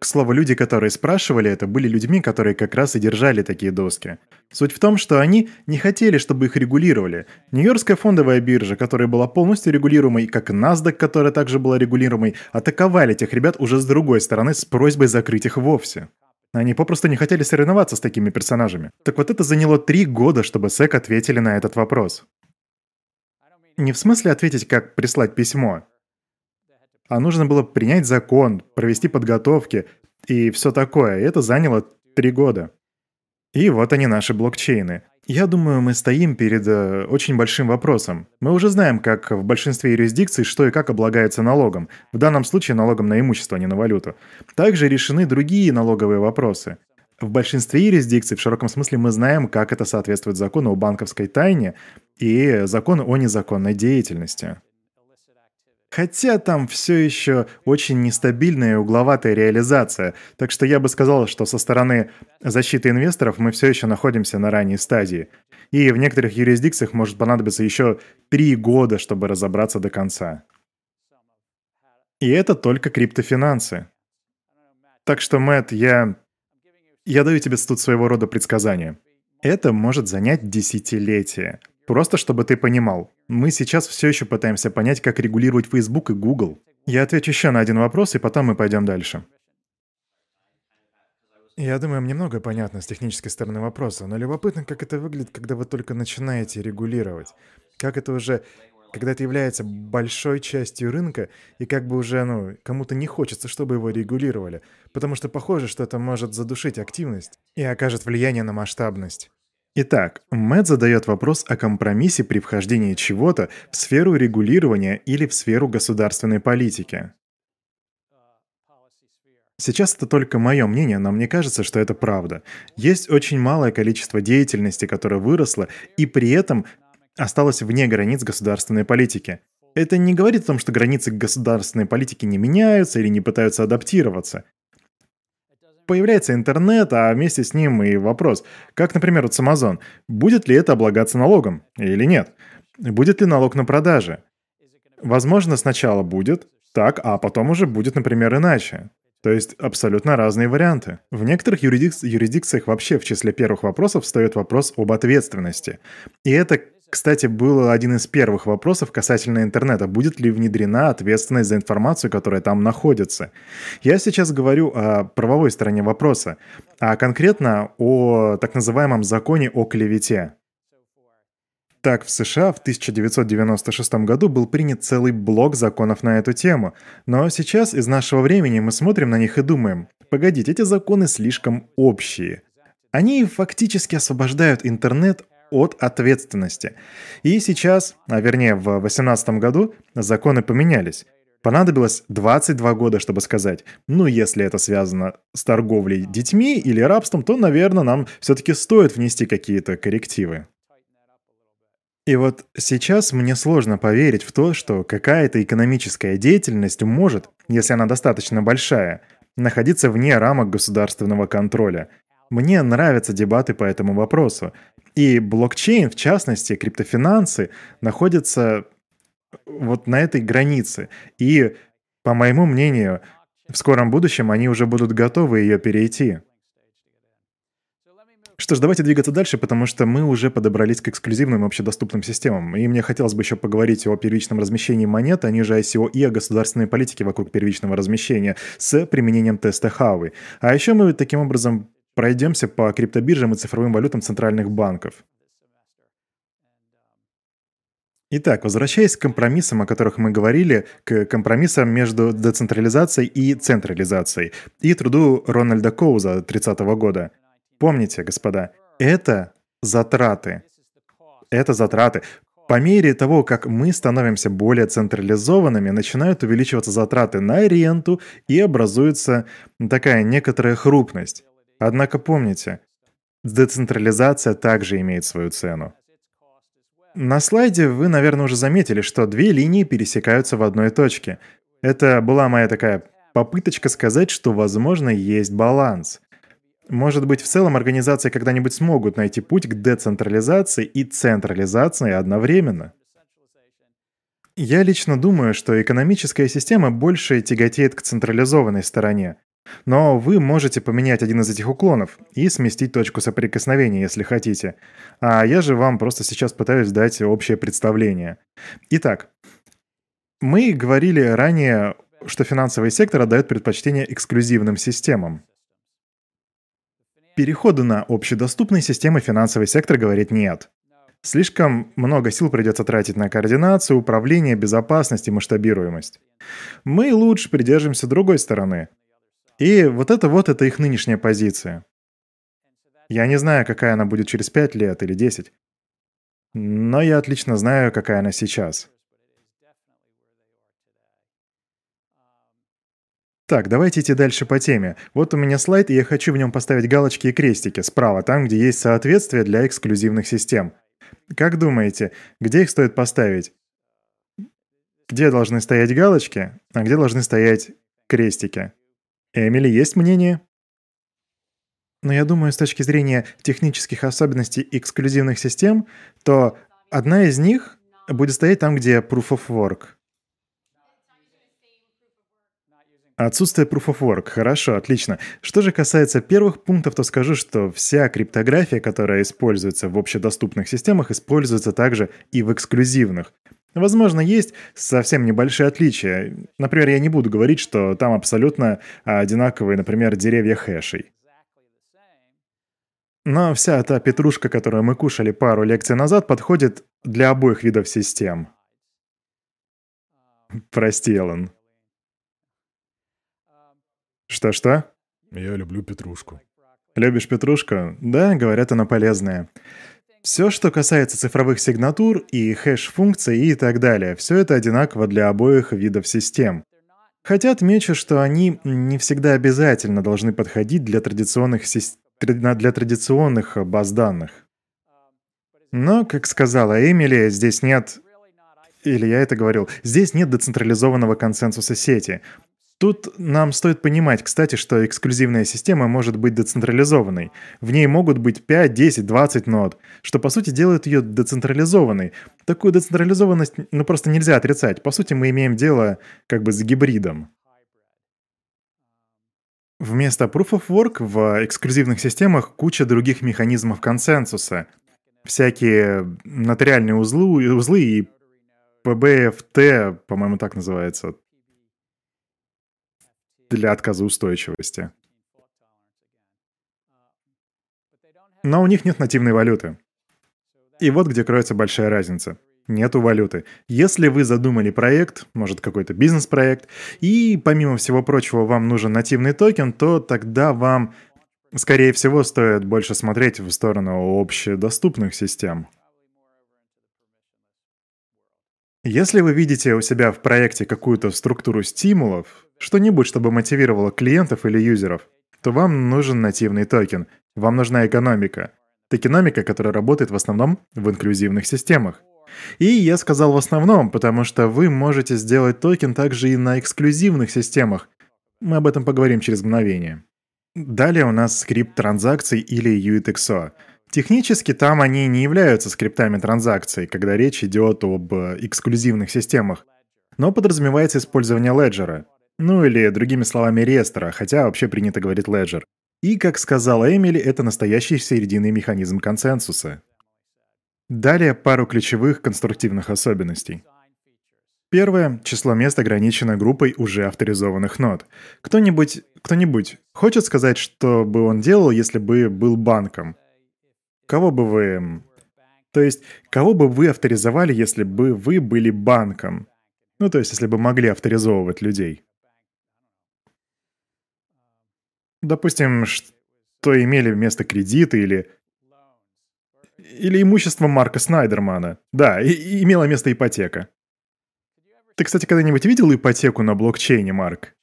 К слову, люди, которые спрашивали это, были людьми, которые как раз и держали такие доски. Суть в том, что они не хотели, чтобы их регулировали. Нью-Йоркская фондовая биржа, которая была полностью регулируемой, как и NASDAQ, которая также была регулируемой, атаковали этих ребят уже с другой стороны с просьбой закрыть их вовсе. Они попросту не хотели соревноваться с такими персонажами. Так вот это заняло три года, чтобы SEC ответили на этот вопрос. Не в смысле ответить, как прислать письмо, а нужно было принять закон, провести подготовки и все такое. И это заняло три года. И вот они наши блокчейны. Я думаю, мы стоим перед э, очень большим вопросом. Мы уже знаем, как в большинстве юрисдикций, что и как облагается налогом. В данном случае налогом на имущество, а не на валюту. Также решены другие налоговые вопросы. В большинстве юрисдикций в широком смысле мы знаем, как это соответствует закону о банковской тайне и закону о незаконной деятельности. Хотя там все еще очень нестабильная и угловатая реализация, так что я бы сказал, что со стороны защиты инвесторов мы все еще находимся на ранней стадии. И в некоторых юрисдикциях может понадобиться еще три года, чтобы разобраться до конца. И это только криптофинансы. Так что, Мэтт, я... Я даю тебе тут своего рода предсказание. Это может занять десятилетия. Просто чтобы ты понимал, мы сейчас все еще пытаемся понять, как регулировать Facebook и Google. Я отвечу еще на один вопрос, и потом мы пойдем дальше. Я думаю, мне много понятно с технической стороны вопроса, но любопытно, как это выглядит, когда вы только начинаете регулировать. Как это уже, когда это является большой частью рынка, и как бы уже, ну, кому-то не хочется, чтобы его регулировали, потому что похоже, что это может задушить активность и окажет влияние на масштабность. Итак, Мэтт задает вопрос о компромиссе при вхождении чего-то в сферу регулирования или в сферу государственной политики. Сейчас это только мое мнение, но мне кажется, что это правда. Есть очень малое количество деятельности, которое выросло и при этом осталось вне границ государственной политики. Это не говорит о том, что границы государственной политики не меняются или не пытаются адаптироваться появляется интернет, а вместе с ним и вопрос, как, например, вот с Amazon, будет ли это облагаться налогом или нет? Будет ли налог на продажи? Возможно, сначала будет так, а потом уже будет, например, иначе. То есть абсолютно разные варианты. В некоторых юрисдик... юрисдикциях вообще в числе первых вопросов встает вопрос об ответственности. И это кстати, был один из первых вопросов касательно интернета. Будет ли внедрена ответственность за информацию, которая там находится? Я сейчас говорю о правовой стороне вопроса, а конкретно о так называемом законе о клевете. Так, в США в 1996 году был принят целый блок законов на эту тему. Но сейчас из нашего времени мы смотрим на них и думаем, погодите, эти законы слишком общие. Они фактически освобождают интернет от ответственности. И сейчас, а вернее в 2018 году, законы поменялись. Понадобилось 22 года, чтобы сказать, ну, если это связано с торговлей детьми или рабством, то, наверное, нам все-таки стоит внести какие-то коррективы. И вот сейчас мне сложно поверить в то, что какая-то экономическая деятельность может, если она достаточно большая, находиться вне рамок государственного контроля. Мне нравятся дебаты по этому вопросу. И блокчейн, в частности, криптофинансы, находятся вот на этой границе. И, по моему мнению, в скором будущем они уже будут готовы ее перейти. Что ж, давайте двигаться дальше, потому что мы уже подобрались к эксклюзивным общедоступным системам. И мне хотелось бы еще поговорить о первичном размещении монет, а ниже ICO и о государственной политике вокруг первичного размещения с применением теста Хауи. А еще мы таким образом Пройдемся по криптобиржам и цифровым валютам центральных банков. Итак, возвращаясь к компромиссам, о которых мы говорили, к компромиссам между децентрализацией и централизацией, и труду Рональда Коуза 30 -го года. Помните, господа, это затраты. Это затраты. По мере того, как мы становимся более централизованными, начинают увеличиваться затраты на аренду и образуется такая некоторая хрупность. Однако помните, децентрализация также имеет свою цену. На слайде вы, наверное, уже заметили, что две линии пересекаются в одной точке. Это была моя такая попыточка сказать, что, возможно, есть баланс. Может быть, в целом организации когда-нибудь смогут найти путь к децентрализации и централизации одновременно. Я лично думаю, что экономическая система больше тяготеет к централизованной стороне. Но вы можете поменять один из этих уклонов и сместить точку соприкосновения, если хотите. А я же вам просто сейчас пытаюсь дать общее представление. Итак, мы говорили ранее, что финансовый сектор отдает предпочтение эксклюзивным системам. Переходу на общедоступные системы финансовый сектор говорит нет. Слишком много сил придется тратить на координацию, управление, безопасность и масштабируемость. Мы лучше придержимся другой стороны – и вот это вот это их нынешняя позиция. Я не знаю, какая она будет через 5 лет или 10. Но я отлично знаю, какая она сейчас. Так, давайте идти дальше по теме. Вот у меня слайд, и я хочу в нем поставить галочки и крестики справа, там, где есть соответствие для эксклюзивных систем. Как думаете, где их стоит поставить? Где должны стоять галочки, а где должны стоять крестики? Эмили, есть мнение? Но я думаю, с точки зрения технических особенностей эксклюзивных систем, то одна из них будет стоять там, где Proof of Work. Отсутствие Proof of Work. Хорошо, отлично. Что же касается первых пунктов, то скажу, что вся криптография, которая используется в общедоступных системах, используется также и в эксклюзивных. Возможно, есть совсем небольшие отличия. Например, я не буду говорить, что там абсолютно одинаковые, например, деревья хэшей. Но вся эта петрушка, которую мы кушали пару лекций назад, подходит для обоих видов систем. Прости, Эллен. Что-что? Я люблю петрушку. Любишь петрушку? Да, говорят, она полезная. Все, что касается цифровых сигнатур и хэш-функций и так далее, все это одинаково для обоих видов систем. Хотя отмечу, что они не всегда обязательно должны подходить для традиционных, для традиционных баз данных. Но, как сказала Эмили, здесь нет или я это говорил, здесь нет децентрализованного консенсуса сети. Тут нам стоит понимать, кстати, что эксклюзивная система может быть децентрализованной. В ней могут быть 5, 10, 20 нод, что по сути делает ее децентрализованной. Такую децентрализованность ну, просто нельзя отрицать. По сути, мы имеем дело как бы с гибридом. Вместо Proof of Work в эксклюзивных системах куча других механизмов консенсуса. всякие нотариальные узлы, узлы и ПБФТ, по-моему, так называется, для отказоустойчивости. Но у них нет нативной валюты. И вот где кроется большая разница. Нету валюты. Если вы задумали проект, может какой-то бизнес-проект, и помимо всего прочего вам нужен нативный токен, то тогда вам, скорее всего, стоит больше смотреть в сторону общедоступных систем. Если вы видите у себя в проекте какую-то структуру стимулов, что-нибудь, чтобы мотивировало клиентов или юзеров, то вам нужен нативный токен, вам нужна экономика. Токеномика, которая работает в основном в инклюзивных системах. И я сказал в основном, потому что вы можете сделать токен также и на эксклюзивных системах. Мы об этом поговорим через мгновение. Далее у нас скрипт транзакций или UTXO. Технически там они не являются скриптами транзакций, когда речь идет об эксклюзивных системах, но подразумевается использование леджера, ну или другими словами реестра, хотя вообще принято говорить леджер. И, как сказала Эмили, это настоящий серединный механизм консенсуса. Далее пару ключевых конструктивных особенностей. Первое. Число мест ограничено группой уже авторизованных нод. Кто-нибудь, кто-нибудь хочет сказать, что бы он делал, если бы был банком? Кого бы вы... То есть, кого бы вы авторизовали, если бы вы были банком? Ну, то есть, если бы могли авторизовывать людей. Допустим, что имели вместо кредита или или имущество Марка Снайдермана. Да, и, и имела место ипотека. Ты, кстати, когда-нибудь видел ипотеку на блокчейне, Марк?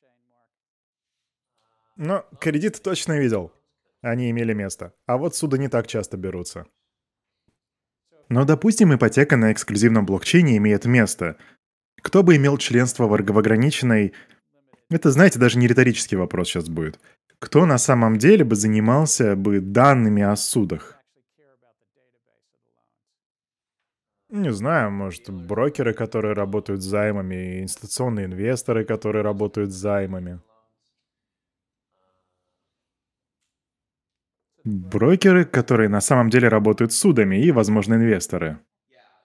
Ну, кредит точно видел. Они имели место. А вот суда не так часто берутся. Но, допустим, ипотека на эксклюзивном блокчейне имеет место. Кто бы имел членство в ограниченной... Это, знаете, даже не риторический вопрос сейчас будет. Кто на самом деле бы занимался бы данными о судах? Не знаю, может, брокеры, которые работают с займами, институционные инвесторы, которые работают с займами. Брокеры, которые на самом деле работают с судами и, возможно, инвесторы.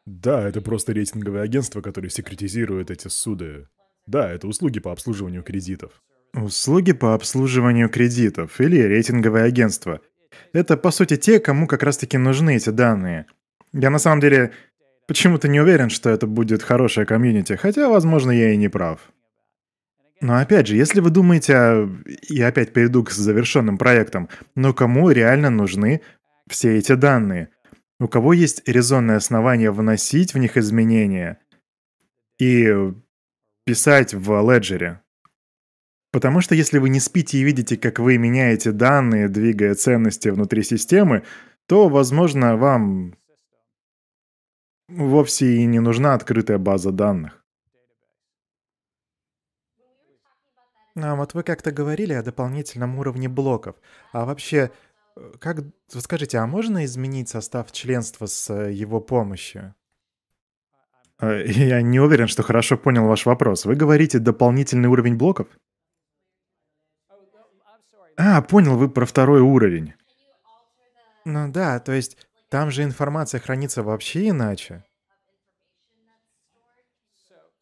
Да, это просто рейтинговые агентства, которые секретизируют эти суды. Да, это услуги по обслуживанию кредитов. Услуги по обслуживанию кредитов или рейтинговые агентства. Это, по сути, те, кому как раз-таки нужны эти данные. Я на самом деле Почему-то не уверен, что это будет хорошая комьюнити, хотя, возможно, я и не прав. Но опять же, если вы думаете, я опять перейду к завершенным проектам, но кому реально нужны все эти данные? У кого есть резонное основание вносить в них изменения и писать в леджере? Потому что если вы не спите и видите, как вы меняете данные, двигая ценности внутри системы, то, возможно, вам вовсе и не нужна открытая база данных. Вот вы как-то говорили о дополнительном уровне блоков. А вообще, э, как, скажите, а можно изменить состав членства с э, его помощью? Э, я не уверен, что хорошо понял ваш вопрос. Вы говорите дополнительный уровень блоков? А, понял, вы про второй уровень. Ну да, то есть там же информация хранится вообще иначе.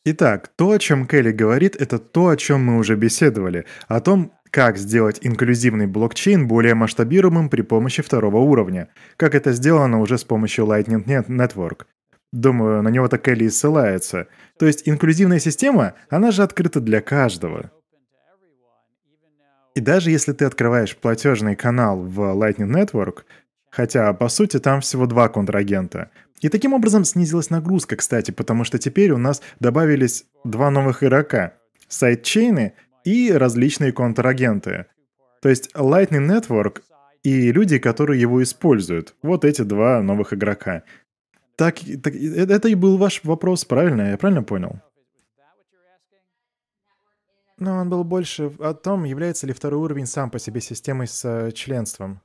Итак, то, о чем Келли говорит, это то, о чем мы уже беседовали. О том, как сделать инклюзивный блокчейн более масштабируемым при помощи второго уровня. Как это сделано уже с помощью Lightning Network. Думаю, на него-то Келли и ссылается. То есть инклюзивная система, она же открыта для каждого. И даже если ты открываешь платежный канал в Lightning Network, Хотя, по сути, там всего два контрагента. И таким образом снизилась нагрузка, кстати, потому что теперь у нас добавились два новых игрока. Сайдчейны и различные контрагенты. То есть Lightning Network и люди, которые его используют. Вот эти два новых игрока. Так, так это и был ваш вопрос, правильно? Я правильно понял? Но он был больше о том, является ли второй уровень сам по себе системой с э, членством.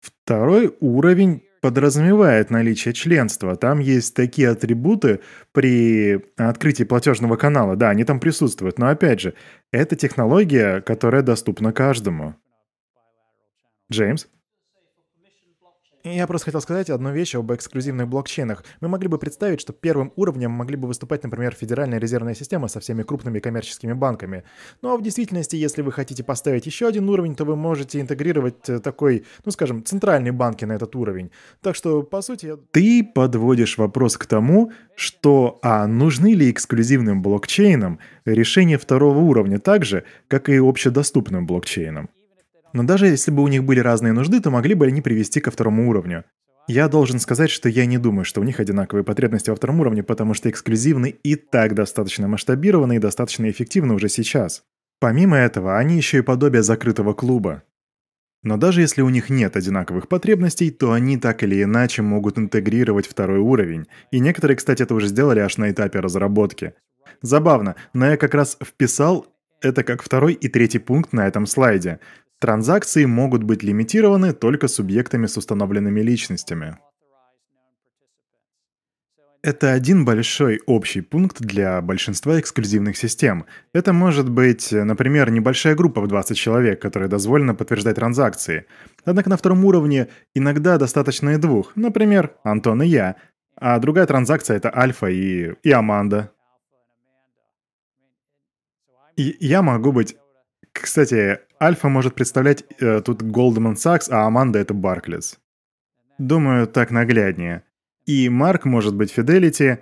Второй уровень подразумевает наличие членства. Там есть такие атрибуты при открытии платежного канала. Да, они там присутствуют. Но опять же, это технология, которая доступна каждому. Джеймс? Я просто хотел сказать одну вещь об эксклюзивных блокчейнах. Мы могли бы представить, что первым уровнем могли бы выступать, например, Федеральная резервная система со всеми крупными коммерческими банками. Но в действительности, если вы хотите поставить еще один уровень, то вы можете интегрировать э, такой, ну скажем, центральный банки на этот уровень. Так что, по сути... Ты подводишь вопрос к тому, что а нужны ли эксклюзивным блокчейнам решения второго уровня так же, как и общедоступным блокчейнам? Но даже если бы у них были разные нужды, то могли бы они привести ко второму уровню. Я должен сказать, что я не думаю, что у них одинаковые потребности во втором уровне, потому что эксклюзивный и так достаточно масштабированы и достаточно эффективны уже сейчас. Помимо этого, они еще и подобие закрытого клуба. Но даже если у них нет одинаковых потребностей, то они так или иначе могут интегрировать второй уровень. И некоторые, кстати, это уже сделали аж на этапе разработки. Забавно, но я как раз вписал это как второй и третий пункт на этом слайде. Транзакции могут быть лимитированы только субъектами с установленными личностями. Это один большой общий пункт для большинства эксклюзивных систем. Это может быть, например, небольшая группа в 20 человек, которая дозволена подтверждать транзакции. Однако на втором уровне иногда достаточно и двух, например, Антон и я, а другая транзакция — это Альфа и, и Аманда. И я могу быть кстати, Альфа может представлять э, тут Goldman Sachs, а Аманда — это Barclays. Думаю, так нагляднее. И Марк может быть Fidelity,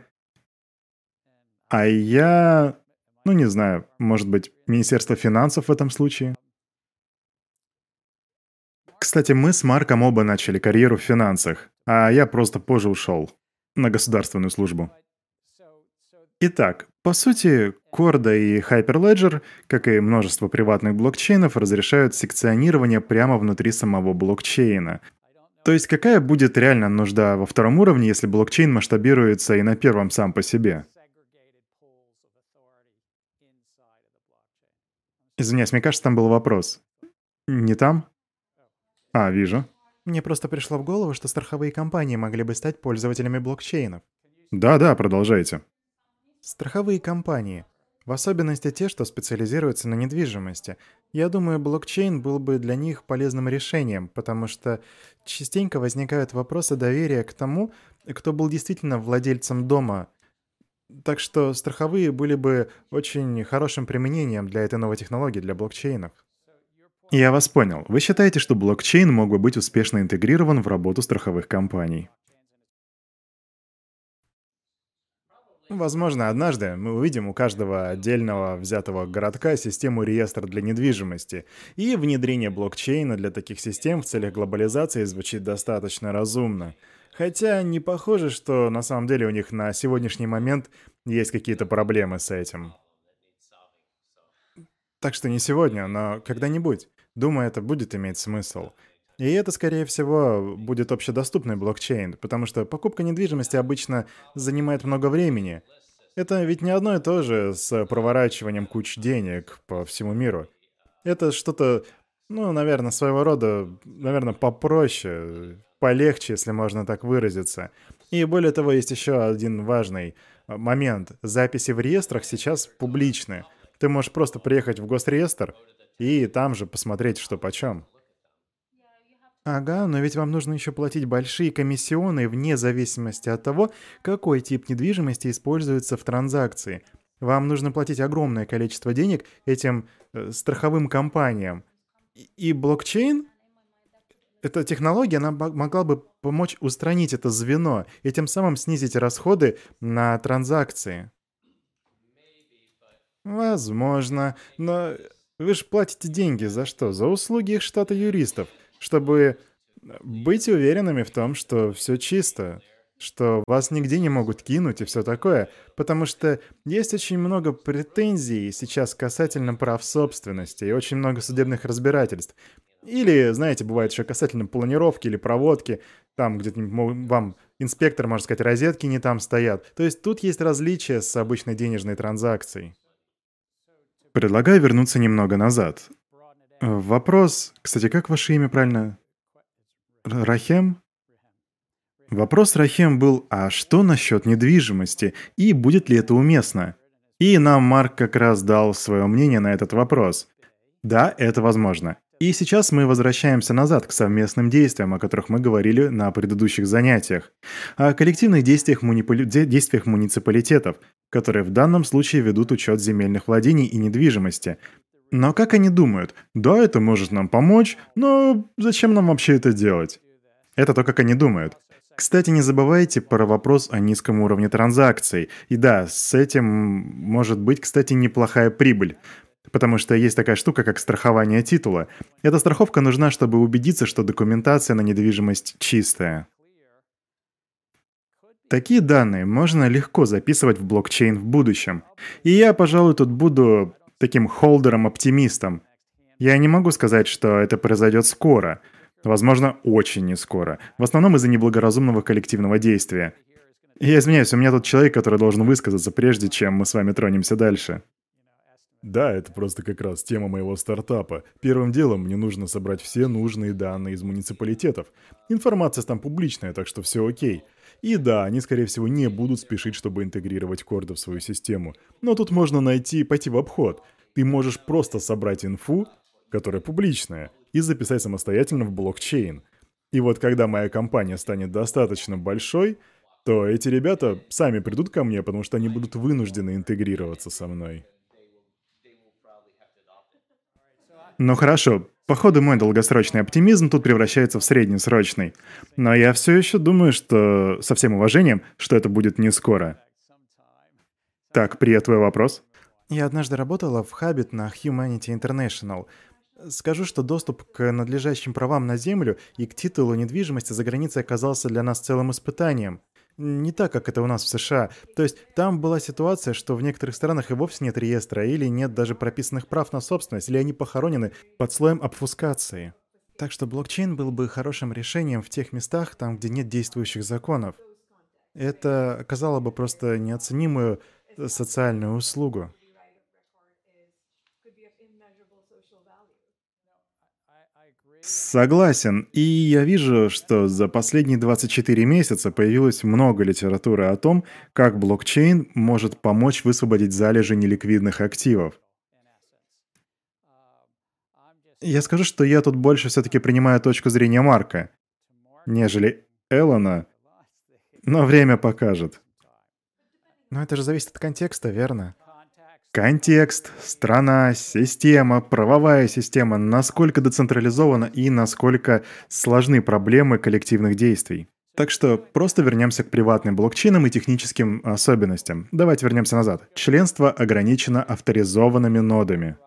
а я... Ну, не знаю, может быть, Министерство финансов в этом случае? Кстати, мы с Марком оба начали карьеру в финансах, а я просто позже ушел на государственную службу. Итак, по сути, Corda и Hyperledger, как и множество приватных блокчейнов, разрешают секционирование прямо внутри самого блокчейна. То есть какая будет реально нужда во втором уровне, если блокчейн масштабируется и на первом сам по себе? Извиняюсь, мне кажется, там был вопрос. Не там? А, вижу. Мне просто пришло в голову, что страховые компании могли бы стать пользователями блокчейнов. Да-да, продолжайте. Страховые компании, в особенности те, что специализируются на недвижимости. Я думаю, блокчейн был бы для них полезным решением, потому что частенько возникают вопросы доверия к тому, кто был действительно владельцем дома. Так что страховые были бы очень хорошим применением для этой новой технологии, для блокчейнов. Я вас понял. Вы считаете, что блокчейн мог бы быть успешно интегрирован в работу страховых компаний? Возможно, однажды мы увидим у каждого отдельного взятого городка систему реестра для недвижимости, и внедрение блокчейна для таких систем в целях глобализации звучит достаточно разумно. Хотя не похоже, что на самом деле у них на сегодняшний момент есть какие-то проблемы с этим. Так что не сегодня, но когда-нибудь. Думаю, это будет иметь смысл. И это, скорее всего, будет общедоступный блокчейн, потому что покупка недвижимости обычно занимает много времени. Это ведь не одно и то же с проворачиванием куч денег по всему миру. Это что-то, ну, наверное, своего рода, наверное, попроще, полегче, если можно так выразиться. И более того, есть еще один важный момент. Записи в реестрах сейчас публичны. Ты можешь просто приехать в госреестр и там же посмотреть, что почем. Ага, но ведь вам нужно еще платить большие комиссионные вне зависимости от того, какой тип недвижимости используется в транзакции. Вам нужно платить огромное количество денег этим э, страховым компаниям. И, и блокчейн? Эта технология, она могла бы помочь устранить это звено и тем самым снизить расходы на транзакции. Возможно, но вы же платите деньги за что? За услуги их штата юристов – чтобы быть уверенными в том, что все чисто, что вас нигде не могут кинуть и все такое, потому что есть очень много претензий сейчас касательно прав собственности и очень много судебных разбирательств. Или, знаете, бывает еще касательно планировки или проводки, там где-нибудь вам инспектор, можно сказать, розетки не там стоят. То есть тут есть различия с обычной денежной транзакцией. Предлагаю вернуться немного назад. Вопрос, кстати, как ваше имя правильно? Рахем? Вопрос Рахем был, а что насчет недвижимости и будет ли это уместно? И нам Марк как раз дал свое мнение на этот вопрос. Да, это возможно. И сейчас мы возвращаемся назад к совместным действиям, о которых мы говорили на предыдущих занятиях. О коллективных действиях, мунипули... действиях муниципалитетов, которые в данном случае ведут учет земельных владений и недвижимости. Но как они думают? Да, это может нам помочь, но зачем нам вообще это делать? Это то, как они думают. Кстати, не забывайте про вопрос о низком уровне транзакций. И да, с этим может быть, кстати, неплохая прибыль. Потому что есть такая штука, как страхование титула. Эта страховка нужна, чтобы убедиться, что документация на недвижимость чистая. Такие данные можно легко записывать в блокчейн в будущем. И я, пожалуй, тут буду таким холдером-оптимистом. Я не могу сказать, что это произойдет скоро. Возможно, очень не скоро. В основном из-за неблагоразумного коллективного действия. Я извиняюсь, у меня тут человек, который должен высказаться, прежде чем мы с вами тронемся дальше. Да, это просто как раз тема моего стартапа. Первым делом мне нужно собрать все нужные данные из муниципалитетов. Информация там публичная, так что все окей. И да, они, скорее всего, не будут спешить, чтобы интегрировать корды в свою систему. Но тут можно найти, пойти в обход. Ты можешь просто собрать инфу, которая публичная, и записать самостоятельно в блокчейн. И вот когда моя компания станет достаточно большой, то эти ребята сами придут ко мне, потому что они будут вынуждены интегрироваться со мной. Ну хорошо, походу мой долгосрочный оптимизм тут превращается в среднесрочный. Но я все еще думаю, что, со всем уважением, что это будет не скоро. Так, Прия, твой вопрос? Я однажды работала в Хабит на Humanity International. Скажу, что доступ к надлежащим правам на землю и к титулу недвижимости за границей оказался для нас целым испытанием. Не так, как это у нас в США. То есть там была ситуация, что в некоторых странах и вовсе нет реестра, или нет даже прописанных прав на собственность, или они похоронены под слоем обфускации. Так что блокчейн был бы хорошим решением в тех местах, там, где нет действующих законов. Это оказало бы просто неоценимую социальную услугу. Согласен. И я вижу, что за последние 24 месяца появилось много литературы о том, как блокчейн может помочь высвободить залежи неликвидных активов. Я скажу, что я тут больше все-таки принимаю точку зрения Марка, нежели Эллона, но время покажет. Но это же зависит от контекста, верно? Контекст, страна, система, правовая система, насколько децентрализована и насколько сложны проблемы коллективных действий. Так что просто вернемся к приватным блокчейнам и техническим особенностям. Давайте вернемся назад. Членство ограничено авторизованными нодами.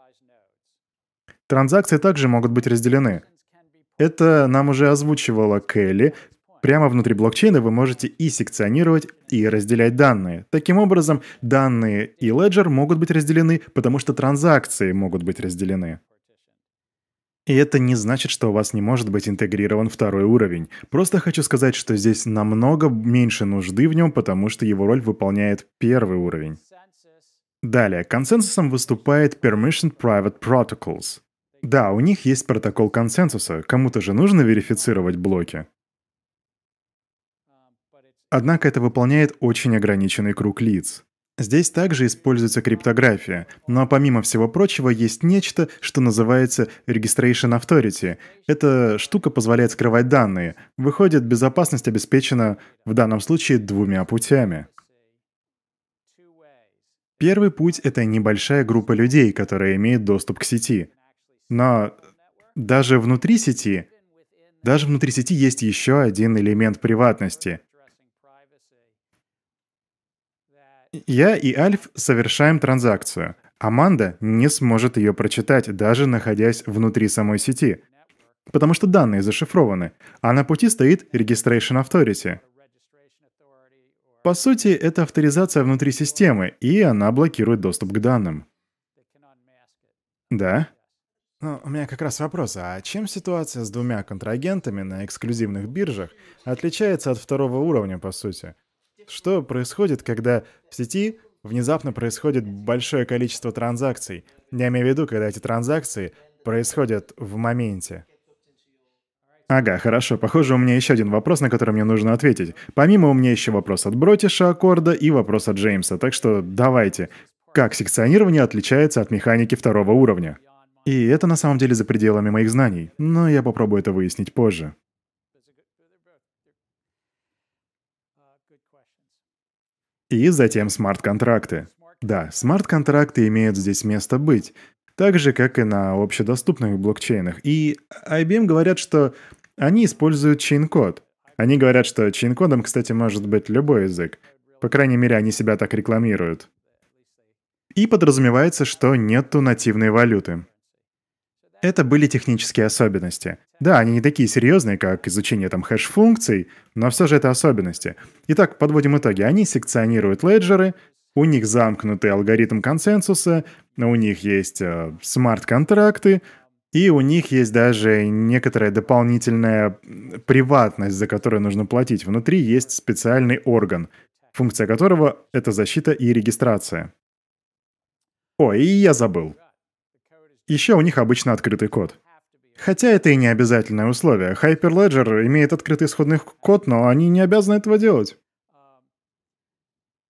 Транзакции также могут быть разделены. Это нам уже озвучивала Келли, Прямо внутри блокчейна вы можете и секционировать, и разделять данные. Таким образом, данные и Ledger могут быть разделены, потому что транзакции могут быть разделены. И это не значит, что у вас не может быть интегрирован второй уровень. Просто хочу сказать, что здесь намного меньше нужды в нем, потому что его роль выполняет первый уровень. Далее, консенсусом выступает Permission Private Protocols. Да, у них есть протокол консенсуса, кому-то же нужно верифицировать блоки. Однако это выполняет очень ограниченный круг лиц. Здесь также используется криптография, но помимо всего прочего есть нечто, что называется Registration Authority. Эта штука позволяет скрывать данные. Выходит, безопасность обеспечена в данном случае двумя путями. Первый путь — это небольшая группа людей, которая имеет доступ к сети. Но даже внутри сети, даже внутри сети есть еще один элемент приватности — Я и Альф совершаем транзакцию. Аманда не сможет ее прочитать, даже находясь внутри самой сети. Потому что данные зашифрованы, а на пути стоит Registration Authority. По сути, это авторизация внутри системы, и она блокирует доступ к данным. Да? Ну, у меня как раз вопрос, а чем ситуация с двумя контрагентами на эксклюзивных биржах отличается от второго уровня, по сути? Что происходит, когда в сети внезапно происходит большое количество транзакций? Я имею в виду, когда эти транзакции происходят в моменте. Ага, хорошо. Похоже, у меня еще один вопрос, на который мне нужно ответить. Помимо у меня еще вопрос от Бротиша Аккорда и вопрос от Джеймса. Так что давайте. Как секционирование отличается от механики второго уровня? И это на самом деле за пределами моих знаний, но я попробую это выяснить позже. И затем смарт-контракты. Да, смарт-контракты имеют здесь место быть, так же, как и на общедоступных блокчейнах. И IBM говорят, что они используют чейн-код. Они говорят, что чейн-кодом, кстати, может быть любой язык. По крайней мере, они себя так рекламируют. И подразумевается, что нету нативной валюты. Это были технические особенности. Да, они не такие серьезные, как изучение там хэш-функций, но все же это особенности. Итак, подводим итоги. Они секционируют леджеры, у них замкнутый алгоритм консенсуса, у них есть э, смарт-контракты, и у них есть даже некоторая дополнительная приватность, за которую нужно платить. Внутри есть специальный орган, функция которого — это защита и регистрация. О, и я забыл. Еще у них обычно открытый код. Хотя это и не обязательное условие. Hyperledger имеет открытый исходный код, но они не обязаны этого делать.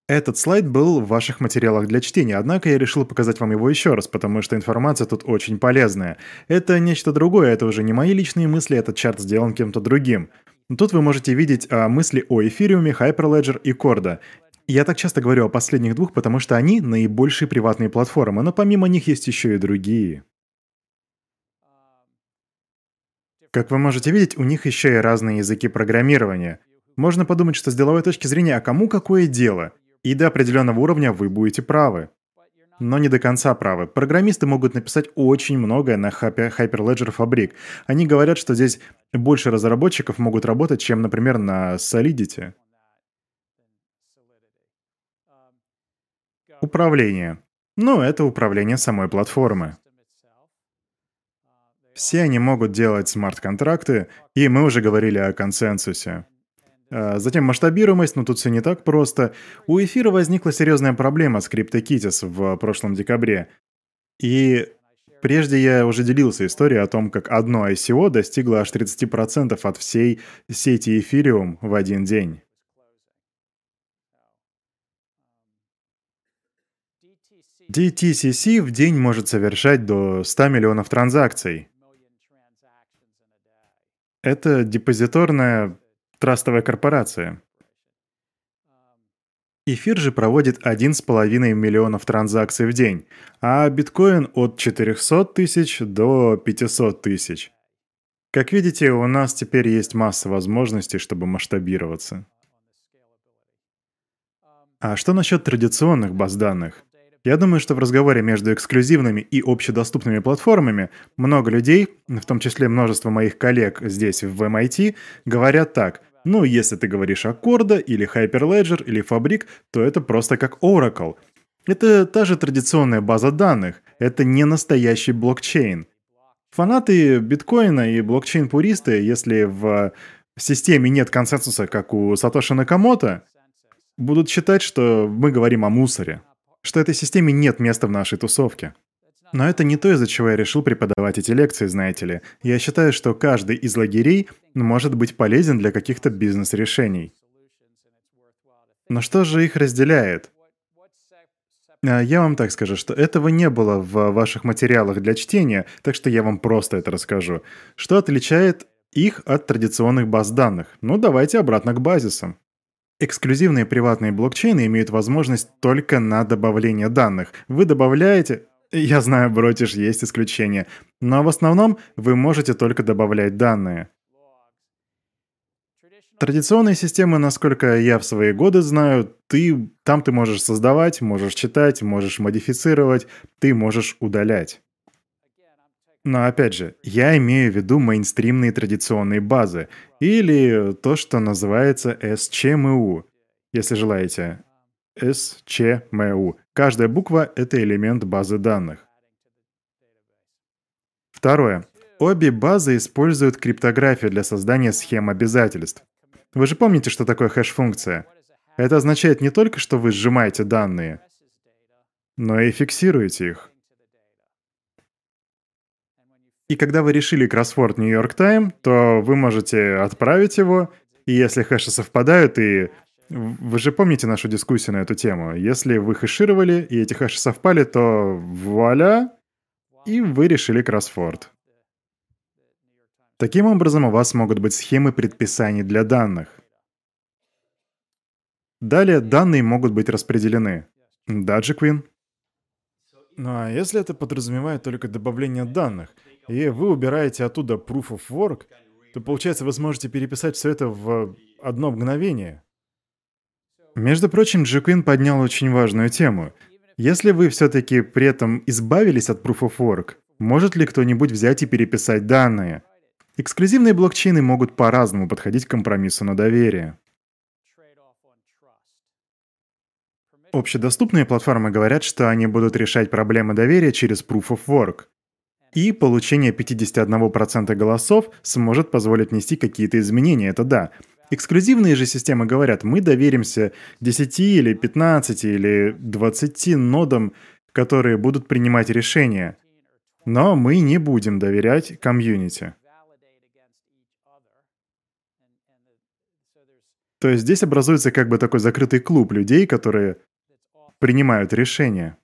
Этот слайд был в ваших материалах для чтения, однако я решил показать вам его еще раз, потому что информация тут очень полезная. Это нечто другое, это уже не мои личные мысли, этот чарт сделан кем-то другим. Тут вы можете видеть а, мысли о эфириуме, Hyperledger и Корда. Я так часто говорю о последних двух, потому что они наибольшие приватные платформы, но помимо них есть еще и другие. Как вы можете видеть, у них еще и разные языки программирования. Можно подумать, что с деловой точки зрения, а кому какое дело? И до определенного уровня вы будете правы. Но не до конца правы. Программисты могут написать очень многое на Hyperledger Fabric. Они говорят, что здесь больше разработчиков могут работать, чем, например, на Solidity. Управление. Ну, это управление самой платформы. Все они могут делать смарт-контракты, и мы уже говорили о консенсусе. А, затем масштабируемость, но тут все не так просто. У эфира возникла серьезная проблема с CryptoKitties в прошлом декабре. И прежде я уже делился историей о том, как одно ICO достигло аж 30% от всей сети эфириум в один день. DTCC в день может совершать до 100 миллионов транзакций. Это депозиторная трастовая корпорация. Эфир же проводит 1,5 миллионов транзакций в день, а биткоин от 400 тысяч до 500 тысяч. Как видите, у нас теперь есть масса возможностей, чтобы масштабироваться. А что насчет традиционных баз данных? Я думаю, что в разговоре между эксклюзивными и общедоступными платформами много людей, в том числе множество моих коллег здесь в MIT, говорят так. Ну, если ты говоришь о Corda или Hyperledger или Fabric, то это просто как Oracle. Это та же традиционная база данных. Это не настоящий блокчейн. Фанаты биткоина и блокчейн-пуристы, если в системе нет консенсуса, как у Сатоши Накамото, будут считать, что мы говорим о мусоре что этой системе нет места в нашей тусовке. Но это не то, из-за чего я решил преподавать эти лекции, знаете ли. Я считаю, что каждый из лагерей может быть полезен для каких-то бизнес-решений. Но что же их разделяет? А, я вам так скажу, что этого не было в ваших материалах для чтения, так что я вам просто это расскажу. Что отличает их от традиционных баз данных? Ну, давайте обратно к базисам. Эксклюзивные приватные блокчейны имеют возможность только на добавление данных. Вы добавляете... Я знаю, Бротиш, есть исключения. Но в основном вы можете только добавлять данные. Традиционные системы, насколько я в свои годы знаю, ты, там ты можешь создавать, можешь читать, можешь модифицировать, ты можешь удалять. Но опять же, я имею в виду мейнстримные традиционные базы, или то, что называется SCMU, если желаете. SCMU. Каждая буква — это элемент базы данных. Второе. Обе базы используют криптографию для создания схем обязательств. Вы же помните, что такое хэш-функция? Это означает не только, что вы сжимаете данные, но и фиксируете их. И когда вы решили кроссворд York Time, то вы можете отправить его, и если хэши совпадают, и вы же помните нашу дискуссию на эту тему. Если вы хэшировали, и эти хэши совпали, то вуаля, и вы решили кроссворд. Таким образом, у вас могут быть схемы предписаний для данных. Далее данные могут быть распределены. Да, Джеквин? Ну а если это подразумевает только добавление данных, и вы убираете оттуда proof of work, то получается вы сможете переписать все это в одно мгновение. Между прочим, Джеквин поднял очень важную тему. Если вы все-таки при этом избавились от Proof of Work, может ли кто-нибудь взять и переписать данные? Эксклюзивные блокчейны могут по-разному подходить к компромиссу на доверие. Общедоступные платформы говорят, что они будут решать проблемы доверия через Proof of Work. И получение 51% голосов сможет позволить внести какие-то изменения, это да. Эксклюзивные же системы говорят, мы доверимся 10 или 15 или 20 нодам, которые будут принимать решения. Но мы не будем доверять комьюнити. То есть здесь образуется как бы такой закрытый клуб людей, которые принимают решения.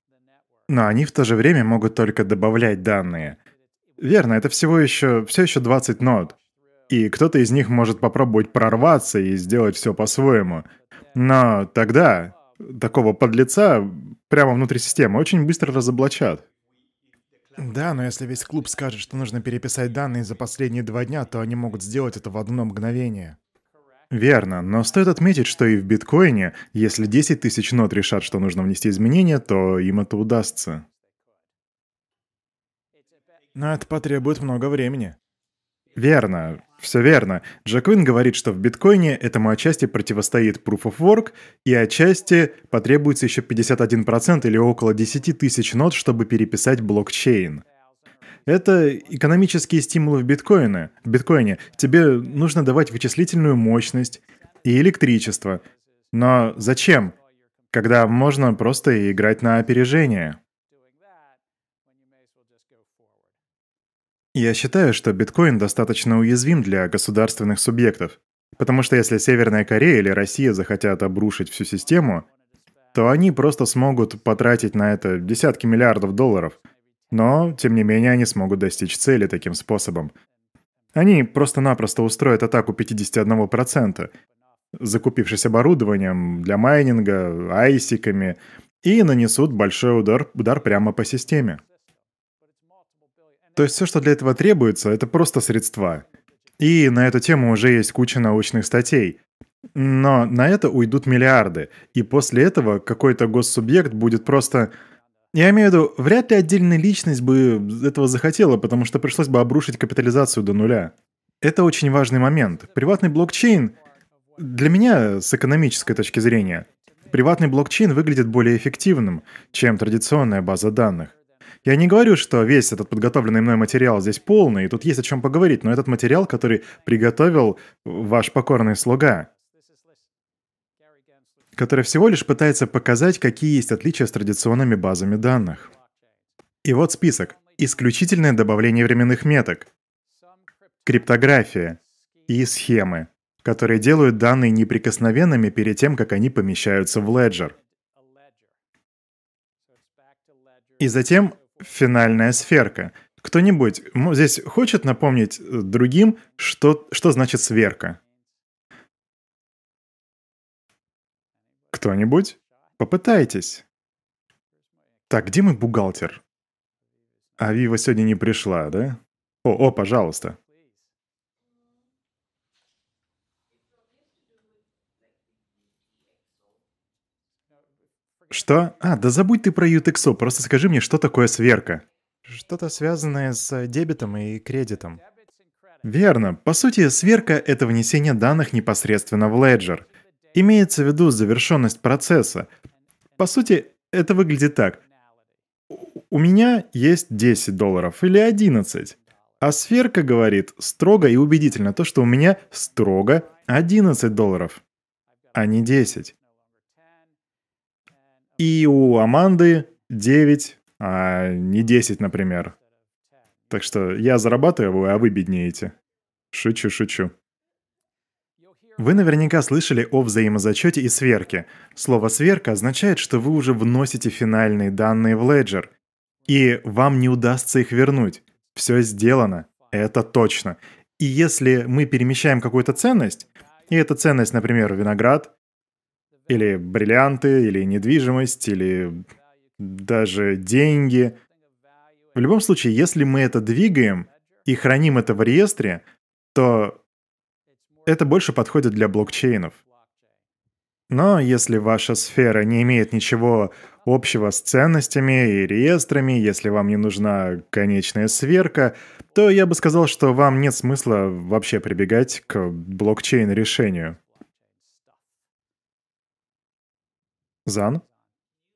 Но они в то же время могут только добавлять данные. Верно, это всего еще, все еще 20 нод. И кто-то из них может попробовать прорваться и сделать все по-своему. Но тогда такого подлеца прямо внутри системы очень быстро разоблачат. Да, но если весь клуб скажет, что нужно переписать данные за последние два дня, то они могут сделать это в одно мгновение. Верно, но стоит отметить, что и в биткоине, если 10 тысяч нот решат, что нужно внести изменения, то им это удастся. Но это потребует много времени. Верно, все верно. Джаквин говорит, что в биткоине этому отчасти противостоит Proof of Work, и отчасти потребуется еще 51% или около 10 тысяч нот, чтобы переписать блокчейн. Это экономические стимулы в биткоине. В биткоине тебе нужно давать вычислительную мощность и электричество. Но зачем, когда можно просто играть на опережение? Я считаю, что биткоин достаточно уязвим для государственных субъектов. Потому что если Северная Корея или Россия захотят обрушить всю систему, то они просто смогут потратить на это десятки миллиардов долларов. Но, тем не менее, они смогут достичь цели таким способом. Они просто-напросто устроят атаку 51%, закупившись оборудованием для майнинга, айсиками, и нанесут большой удар, удар прямо по системе. То есть все, что для этого требуется, это просто средства. И на эту тему уже есть куча научных статей. Но на это уйдут миллиарды. И после этого какой-то госсубъект будет просто... Я имею в виду, вряд ли отдельная личность бы этого захотела, потому что пришлось бы обрушить капитализацию до нуля. Это очень важный момент. Приватный блокчейн, для меня, с экономической точки зрения, приватный блокчейн выглядит более эффективным, чем традиционная база данных. Я не говорю, что весь этот подготовленный мной материал здесь полный, и тут есть о чем поговорить, но этот материал, который приготовил ваш покорный слуга, который всего лишь пытается показать, какие есть отличия с традиционными базами данных. И вот список. Исключительное добавление временных меток, криптография и схемы, которые делают данные неприкосновенными перед тем, как они помещаются в леджер. И затем финальная сферка. Кто-нибудь здесь хочет напомнить э, другим, что, что значит сверка? Кто-нибудь? Попытайтесь. Так, где мой бухгалтер? Авива сегодня не пришла, да? О, о, пожалуйста. Что? А, да забудь ты про UTXO, просто скажи мне, что такое сверка. Что-то связанное с дебетом и кредитом. Верно. По сути, сверка — это внесение данных непосредственно в Ledger. Имеется в виду завершенность процесса. По сути, это выглядит так. У меня есть 10 долларов или 11. А сверка говорит строго и убедительно то, что у меня строго 11 долларов, а не 10. И у Аманды 9, а не 10, например. Так что я зарабатываю, а вы беднеете. Шучу, шучу. Вы наверняка слышали о взаимозачете и сверке. Слово «сверка» означает, что вы уже вносите финальные данные в Ledger. и вам не удастся их вернуть. Все сделано, это точно. И если мы перемещаем какую-то ценность, и эта ценность, например, виноград, или бриллианты, или недвижимость, или даже деньги. В любом случае, если мы это двигаем и храним это в реестре, то это больше подходит для блокчейнов. Но если ваша сфера не имеет ничего общего с ценностями и реестрами, если вам не нужна конечная сверка, то я бы сказал, что вам нет смысла вообще прибегать к блокчейн-решению. Зан?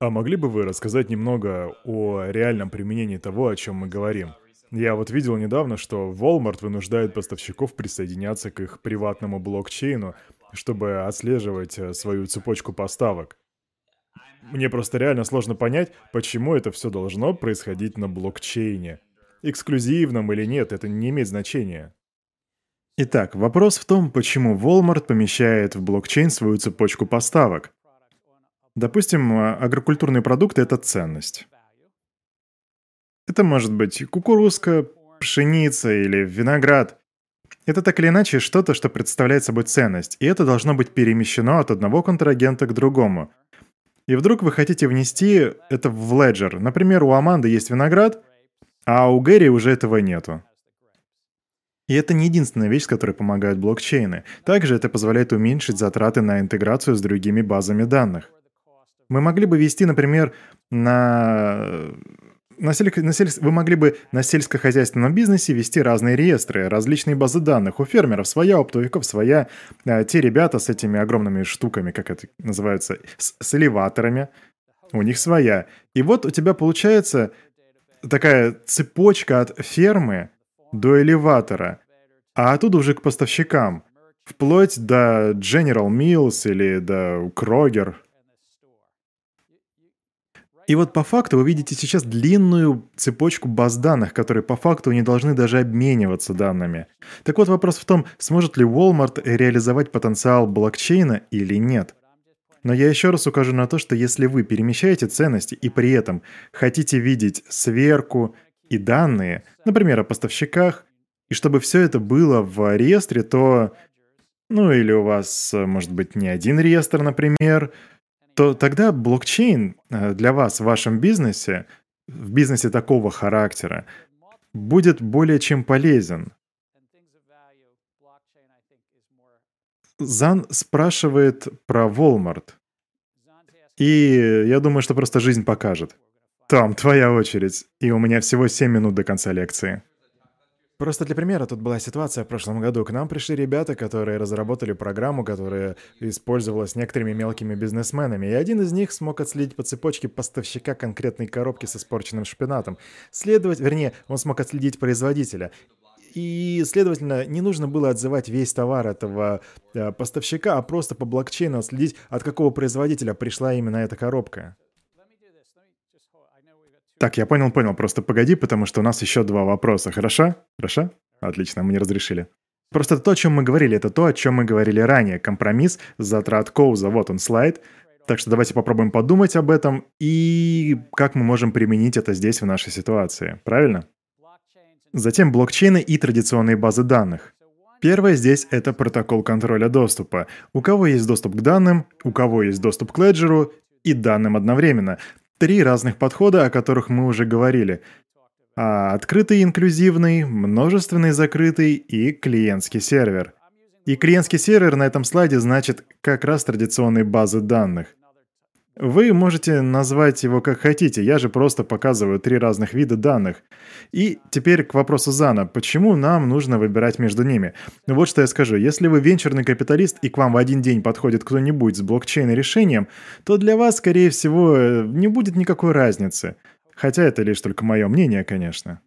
А могли бы вы рассказать немного о реальном применении того, о чем мы говорим? Я вот видел недавно, что Walmart вынуждает поставщиков присоединяться к их приватному блокчейну, чтобы отслеживать э, свою цепочку поставок. Мне просто реально сложно понять, почему это все должно происходить на блокчейне. Эксклюзивном или нет, это не имеет значения. Итак, вопрос в том, почему Walmart помещает в блокчейн свою цепочку поставок. Допустим, а, агрокультурные продукты – это ценность. Это может быть кукурузка, пшеница или виноград. Это так или иначе что-то, что представляет собой ценность, и это должно быть перемещено от одного контрагента к другому. И вдруг вы хотите внести это в Ledger. Например, у Аманды есть виноград, а у Гэри уже этого нету. И это не единственная вещь, с которой помогают блокчейны. Также это позволяет уменьшить затраты на интеграцию с другими базами данных. Мы могли бы вести, например, на на сель... на сель... вы могли бы на сельскохозяйственном бизнесе вести разные реестры, различные базы данных. У фермеров своя, у оптовиков своя. А те ребята с этими огромными штуками, как это называется, с, с элеваторами, у них своя. И вот у тебя получается такая цепочка от фермы до элеватора, а оттуда уже к поставщикам, вплоть до General Mills или до Kroger – и вот по факту вы видите сейчас длинную цепочку баз данных, которые по факту не должны даже обмениваться данными. Так вот вопрос в том, сможет ли Walmart реализовать потенциал блокчейна или нет. Но я еще раз укажу на то, что если вы перемещаете ценности и при этом хотите видеть сверку и данные, например, о поставщиках, и чтобы все это было в реестре, то ну или у вас, может быть, не один реестр, например, то тогда блокчейн э, для вас в вашем бизнесе, в бизнесе такого характера, будет более чем полезен. Зан спрашивает про Walmart. И я думаю, что просто жизнь покажет. Том, твоя очередь. И у меня всего 7 минут до конца лекции. Просто для примера, тут была ситуация в прошлом году. К нам пришли ребята, которые разработали программу, которая использовалась некоторыми мелкими бизнесменами. И один из них смог отследить по цепочке поставщика конкретной коробки с испорченным шпинатом. Следовать, вернее, он смог отследить производителя. И, следовательно, не нужно было отзывать весь товар этого э, поставщика, а просто по блокчейну отследить, от какого производителя пришла именно эта коробка. Так, я понял, понял. Просто погоди, потому что у нас еще два вопроса. Хорошо? Хорошо? Отлично, мы не разрешили. Просто то, о чем мы говорили, это то, о чем мы говорили ранее. Компромисс, затрат Коуза, вот он слайд. Так что давайте попробуем подумать об этом и как мы можем применить это здесь в нашей ситуации. Правильно? Затем блокчейны и традиционные базы данных. Первое здесь — это протокол контроля доступа. У кого есть доступ к данным, у кого есть доступ к леджеру и данным одновременно. Три разных подхода, о которых мы уже говорили. А открытый инклюзивный, множественный закрытый и клиентский сервер. И клиентский сервер на этом слайде значит как раз традиционные базы данных. Вы можете назвать его как хотите, я же просто показываю три разных вида данных. И теперь к вопросу Зана, почему нам нужно выбирать между ними? Вот что я скажу, если вы венчурный капиталист и к вам в один день подходит кто-нибудь с блокчейн-решением, то для вас, скорее всего, не будет никакой разницы. Хотя это лишь только мое мнение, конечно.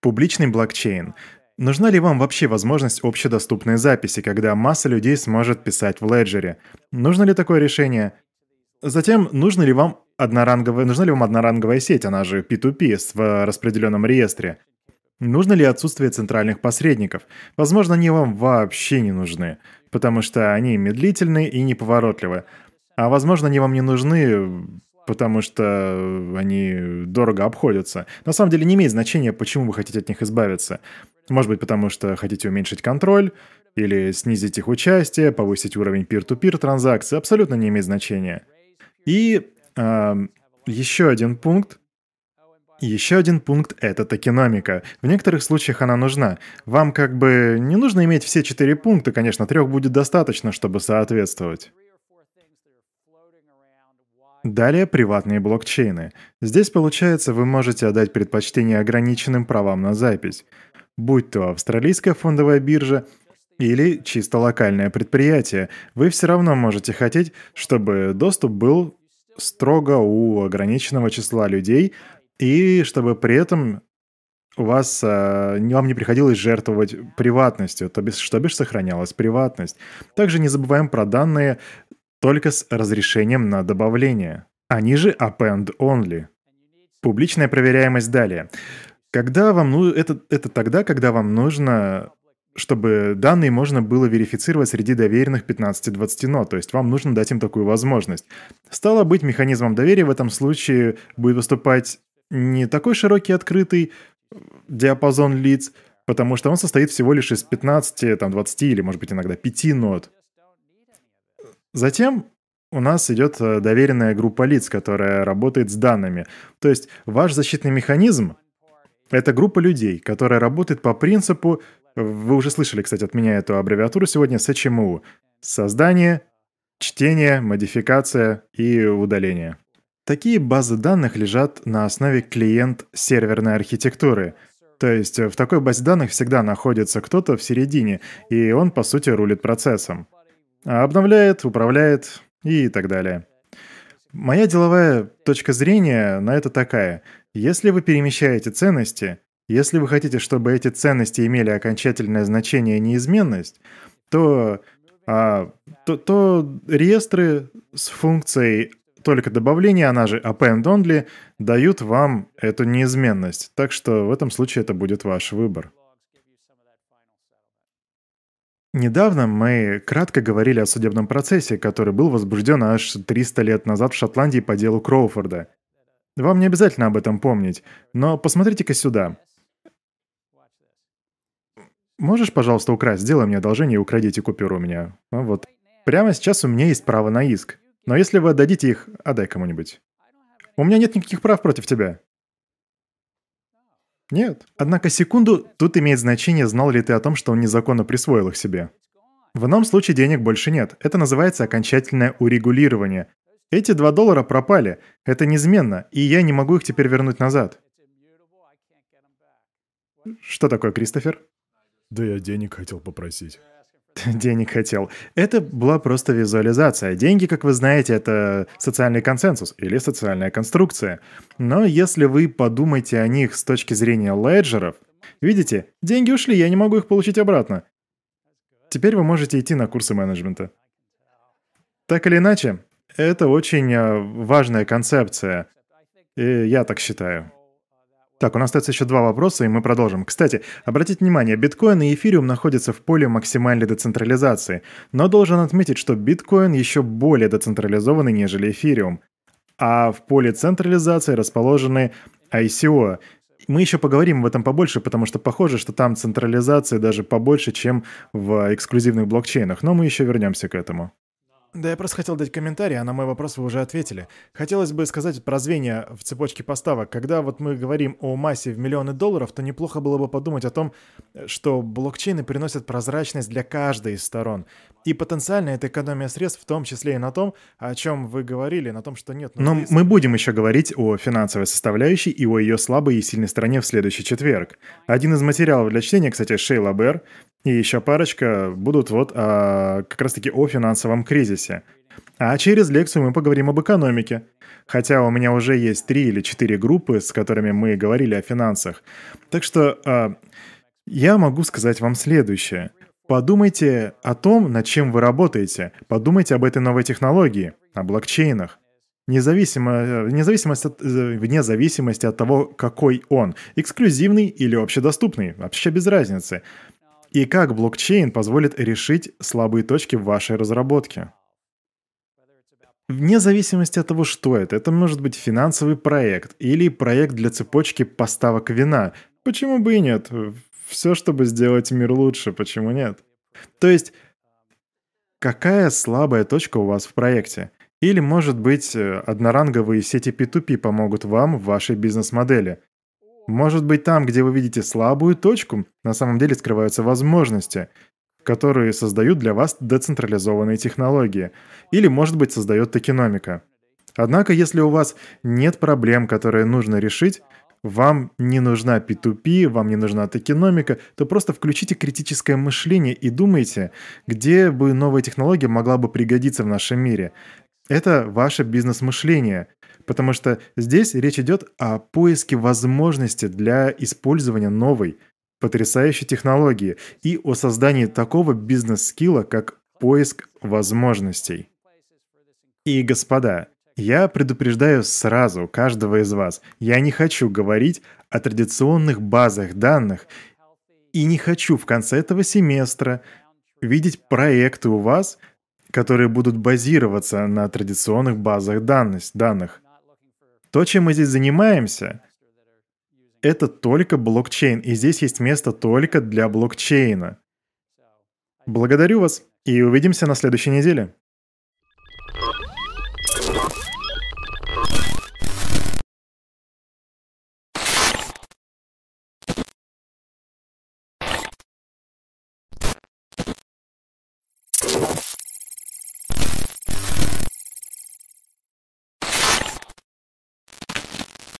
Публичный блокчейн. Нужна ли вам вообще возможность общедоступной записи, когда масса людей сможет писать в леджере? Нужно ли такое решение? Затем, нужно ли вам одноранговая, нужна ли вам одноранговая сеть, она же P2P в распределенном реестре? Нужно ли отсутствие центральных посредников? Возможно, они вам вообще не нужны, потому что они медлительны и неповоротливы. А возможно, они вам не нужны потому что они дорого обходятся. На самом деле не имеет значения, почему вы хотите от них избавиться. Может быть, потому что хотите уменьшить контроль, или снизить их участие, повысить уровень peer-to-peer транзакций, абсолютно не имеет значения. И э, еще один пункт. Еще один пункт — это токеномика. В некоторых случаях она нужна. Вам как бы не нужно иметь все четыре пункта, конечно, трех будет достаточно, чтобы соответствовать. Далее приватные блокчейны. Здесь, получается, вы можете отдать предпочтение ограниченным правам на запись. Будь то австралийская фондовая биржа или чисто локальное предприятие, вы все равно можете хотеть, чтобы доступ был строго у ограниченного числа людей, и чтобы при этом у вас, э, вам не приходилось жертвовать приватностью, то бишь, что бишь сохранялась приватность. Также не забываем про данные только с разрешением на добавление. Они же append only. Публичная проверяемость далее. Когда вам ну, это, это тогда, когда вам нужно чтобы данные можно было верифицировать среди доверенных 15-20 нот, то есть вам нужно дать им такую возможность. Стало быть, механизмом доверия в этом случае будет выступать не такой широкий открытый диапазон лиц, потому что он состоит всего лишь из 15, там, 20 или, может быть, иногда 5 нот. Затем у нас идет э, доверенная группа лиц, которая работает с данными. То есть ваш защитный механизм — это группа людей, которая работает по принципу вы уже слышали, кстати, от меня эту аббревиатуру сегодня СЧМУ. Создание, чтение, модификация и удаление. Такие базы данных лежат на основе клиент-серверной архитектуры. То есть в такой базе данных всегда находится кто-то в середине, и он, по сути, рулит процессом. Обновляет, управляет и так далее. Моя деловая точка зрения на это такая. Если вы перемещаете ценности, если вы хотите, чтобы эти ценности имели окончательное значение и неизменность, то, а, то, то реестры с функцией только добавления, она же append only, дают вам эту неизменность. Так что в этом случае это будет ваш выбор. Недавно мы кратко говорили о судебном процессе, который был возбужден аж 300 лет назад в Шотландии по делу Кроуфорда. Вам не обязательно об этом помнить, но посмотрите-ка сюда. Можешь, пожалуйста, украсть? Сделай мне одолжение и украдите купюру у меня. Ну вот. Прямо сейчас у меня есть право на иск. Но если вы отдадите их, отдай кому-нибудь. У меня нет никаких прав против тебя. Нет. Однако секунду, тут имеет значение, знал ли ты о том, что он незаконно присвоил их себе. В ином случае денег больше нет. Это называется окончательное урегулирование. Эти два доллара пропали. Это неизменно, и я не могу их теперь вернуть назад. Что такое, Кристофер? Да я денег хотел попросить. *laughs* Денег хотел. Это была просто визуализация. Деньги, как вы знаете, это социальный консенсус или социальная конструкция. Но если вы подумаете о них с точки зрения леджеров, видите, деньги ушли, я не могу их получить обратно. Теперь вы можете идти на курсы менеджмента. Так или иначе, это очень э, важная концепция. И я так считаю. Так, у нас остается еще два вопроса, и мы продолжим. Кстати, обратите внимание, биткоин и эфириум находятся в поле максимальной децентрализации, но должен отметить, что биткоин еще более децентрализованный, нежели эфириум. А в поле централизации расположены ICO. Мы еще поговорим об этом побольше, потому что похоже, что там централизация даже побольше, чем в эксклюзивных блокчейнах, но мы еще вернемся к этому. Да я просто хотел дать комментарий, а на мой вопрос вы уже ответили. Хотелось бы сказать про звенья в цепочке поставок. Когда вот мы говорим о массе в миллионы долларов, то неплохо было бы подумать о том, что блокчейны приносят прозрачность для каждой из сторон. И потенциально это экономия средств, в том числе и на том, о чем вы говорили, на том, что нет... Но риск. мы будем еще говорить о финансовой составляющей и о ее слабой и сильной стороне в следующий четверг. Один из материалов для чтения, кстати, Шейла Бэр, и еще парочка будут вот а, как раз-таки о финансовом кризисе. А через лекцию мы поговорим об экономике. Хотя у меня уже есть три или четыре группы, с которыми мы говорили о финансах. Так что а, я могу сказать вам следующее. Подумайте о том, над чем вы работаете. Подумайте об этой новой технологии, о блокчейнах. Независимо, независимо от, вне зависимости от того, какой он. Эксклюзивный или общедоступный. Вообще без разницы и как блокчейн позволит решить слабые точки в вашей разработке. Вне зависимости от того, что это. Это может быть финансовый проект или проект для цепочки поставок вина. Почему бы и нет? Все, чтобы сделать мир лучше, почему нет? То есть, какая слабая точка у вас в проекте? Или, может быть, э, одноранговые сети P2P помогут вам в вашей бизнес-модели. Может быть, там, где вы видите слабую точку, на самом деле скрываются возможности, которые создают для вас децентрализованные технологии. Или, может быть, создает токеномика. Однако, если у вас нет проблем, которые нужно решить, вам не нужна P2P, вам не нужна токеномика, то просто включите критическое мышление и думайте, где бы новая технология могла бы пригодиться в нашем мире. Это ваше бизнес-мышление, потому что здесь речь идет о поиске возможности для использования новой, потрясающей технологии и о создании такого бизнес-скилла, как поиск возможностей. И, господа, я предупреждаю сразу каждого из вас, я не хочу говорить о традиционных базах данных и не хочу в конце этого семестра видеть проекты у вас, которые будут базироваться на традиционных базах данных. То, чем мы здесь занимаемся, это только блокчейн, и здесь есть место только для блокчейна. Благодарю вас, и увидимся на следующей неделе.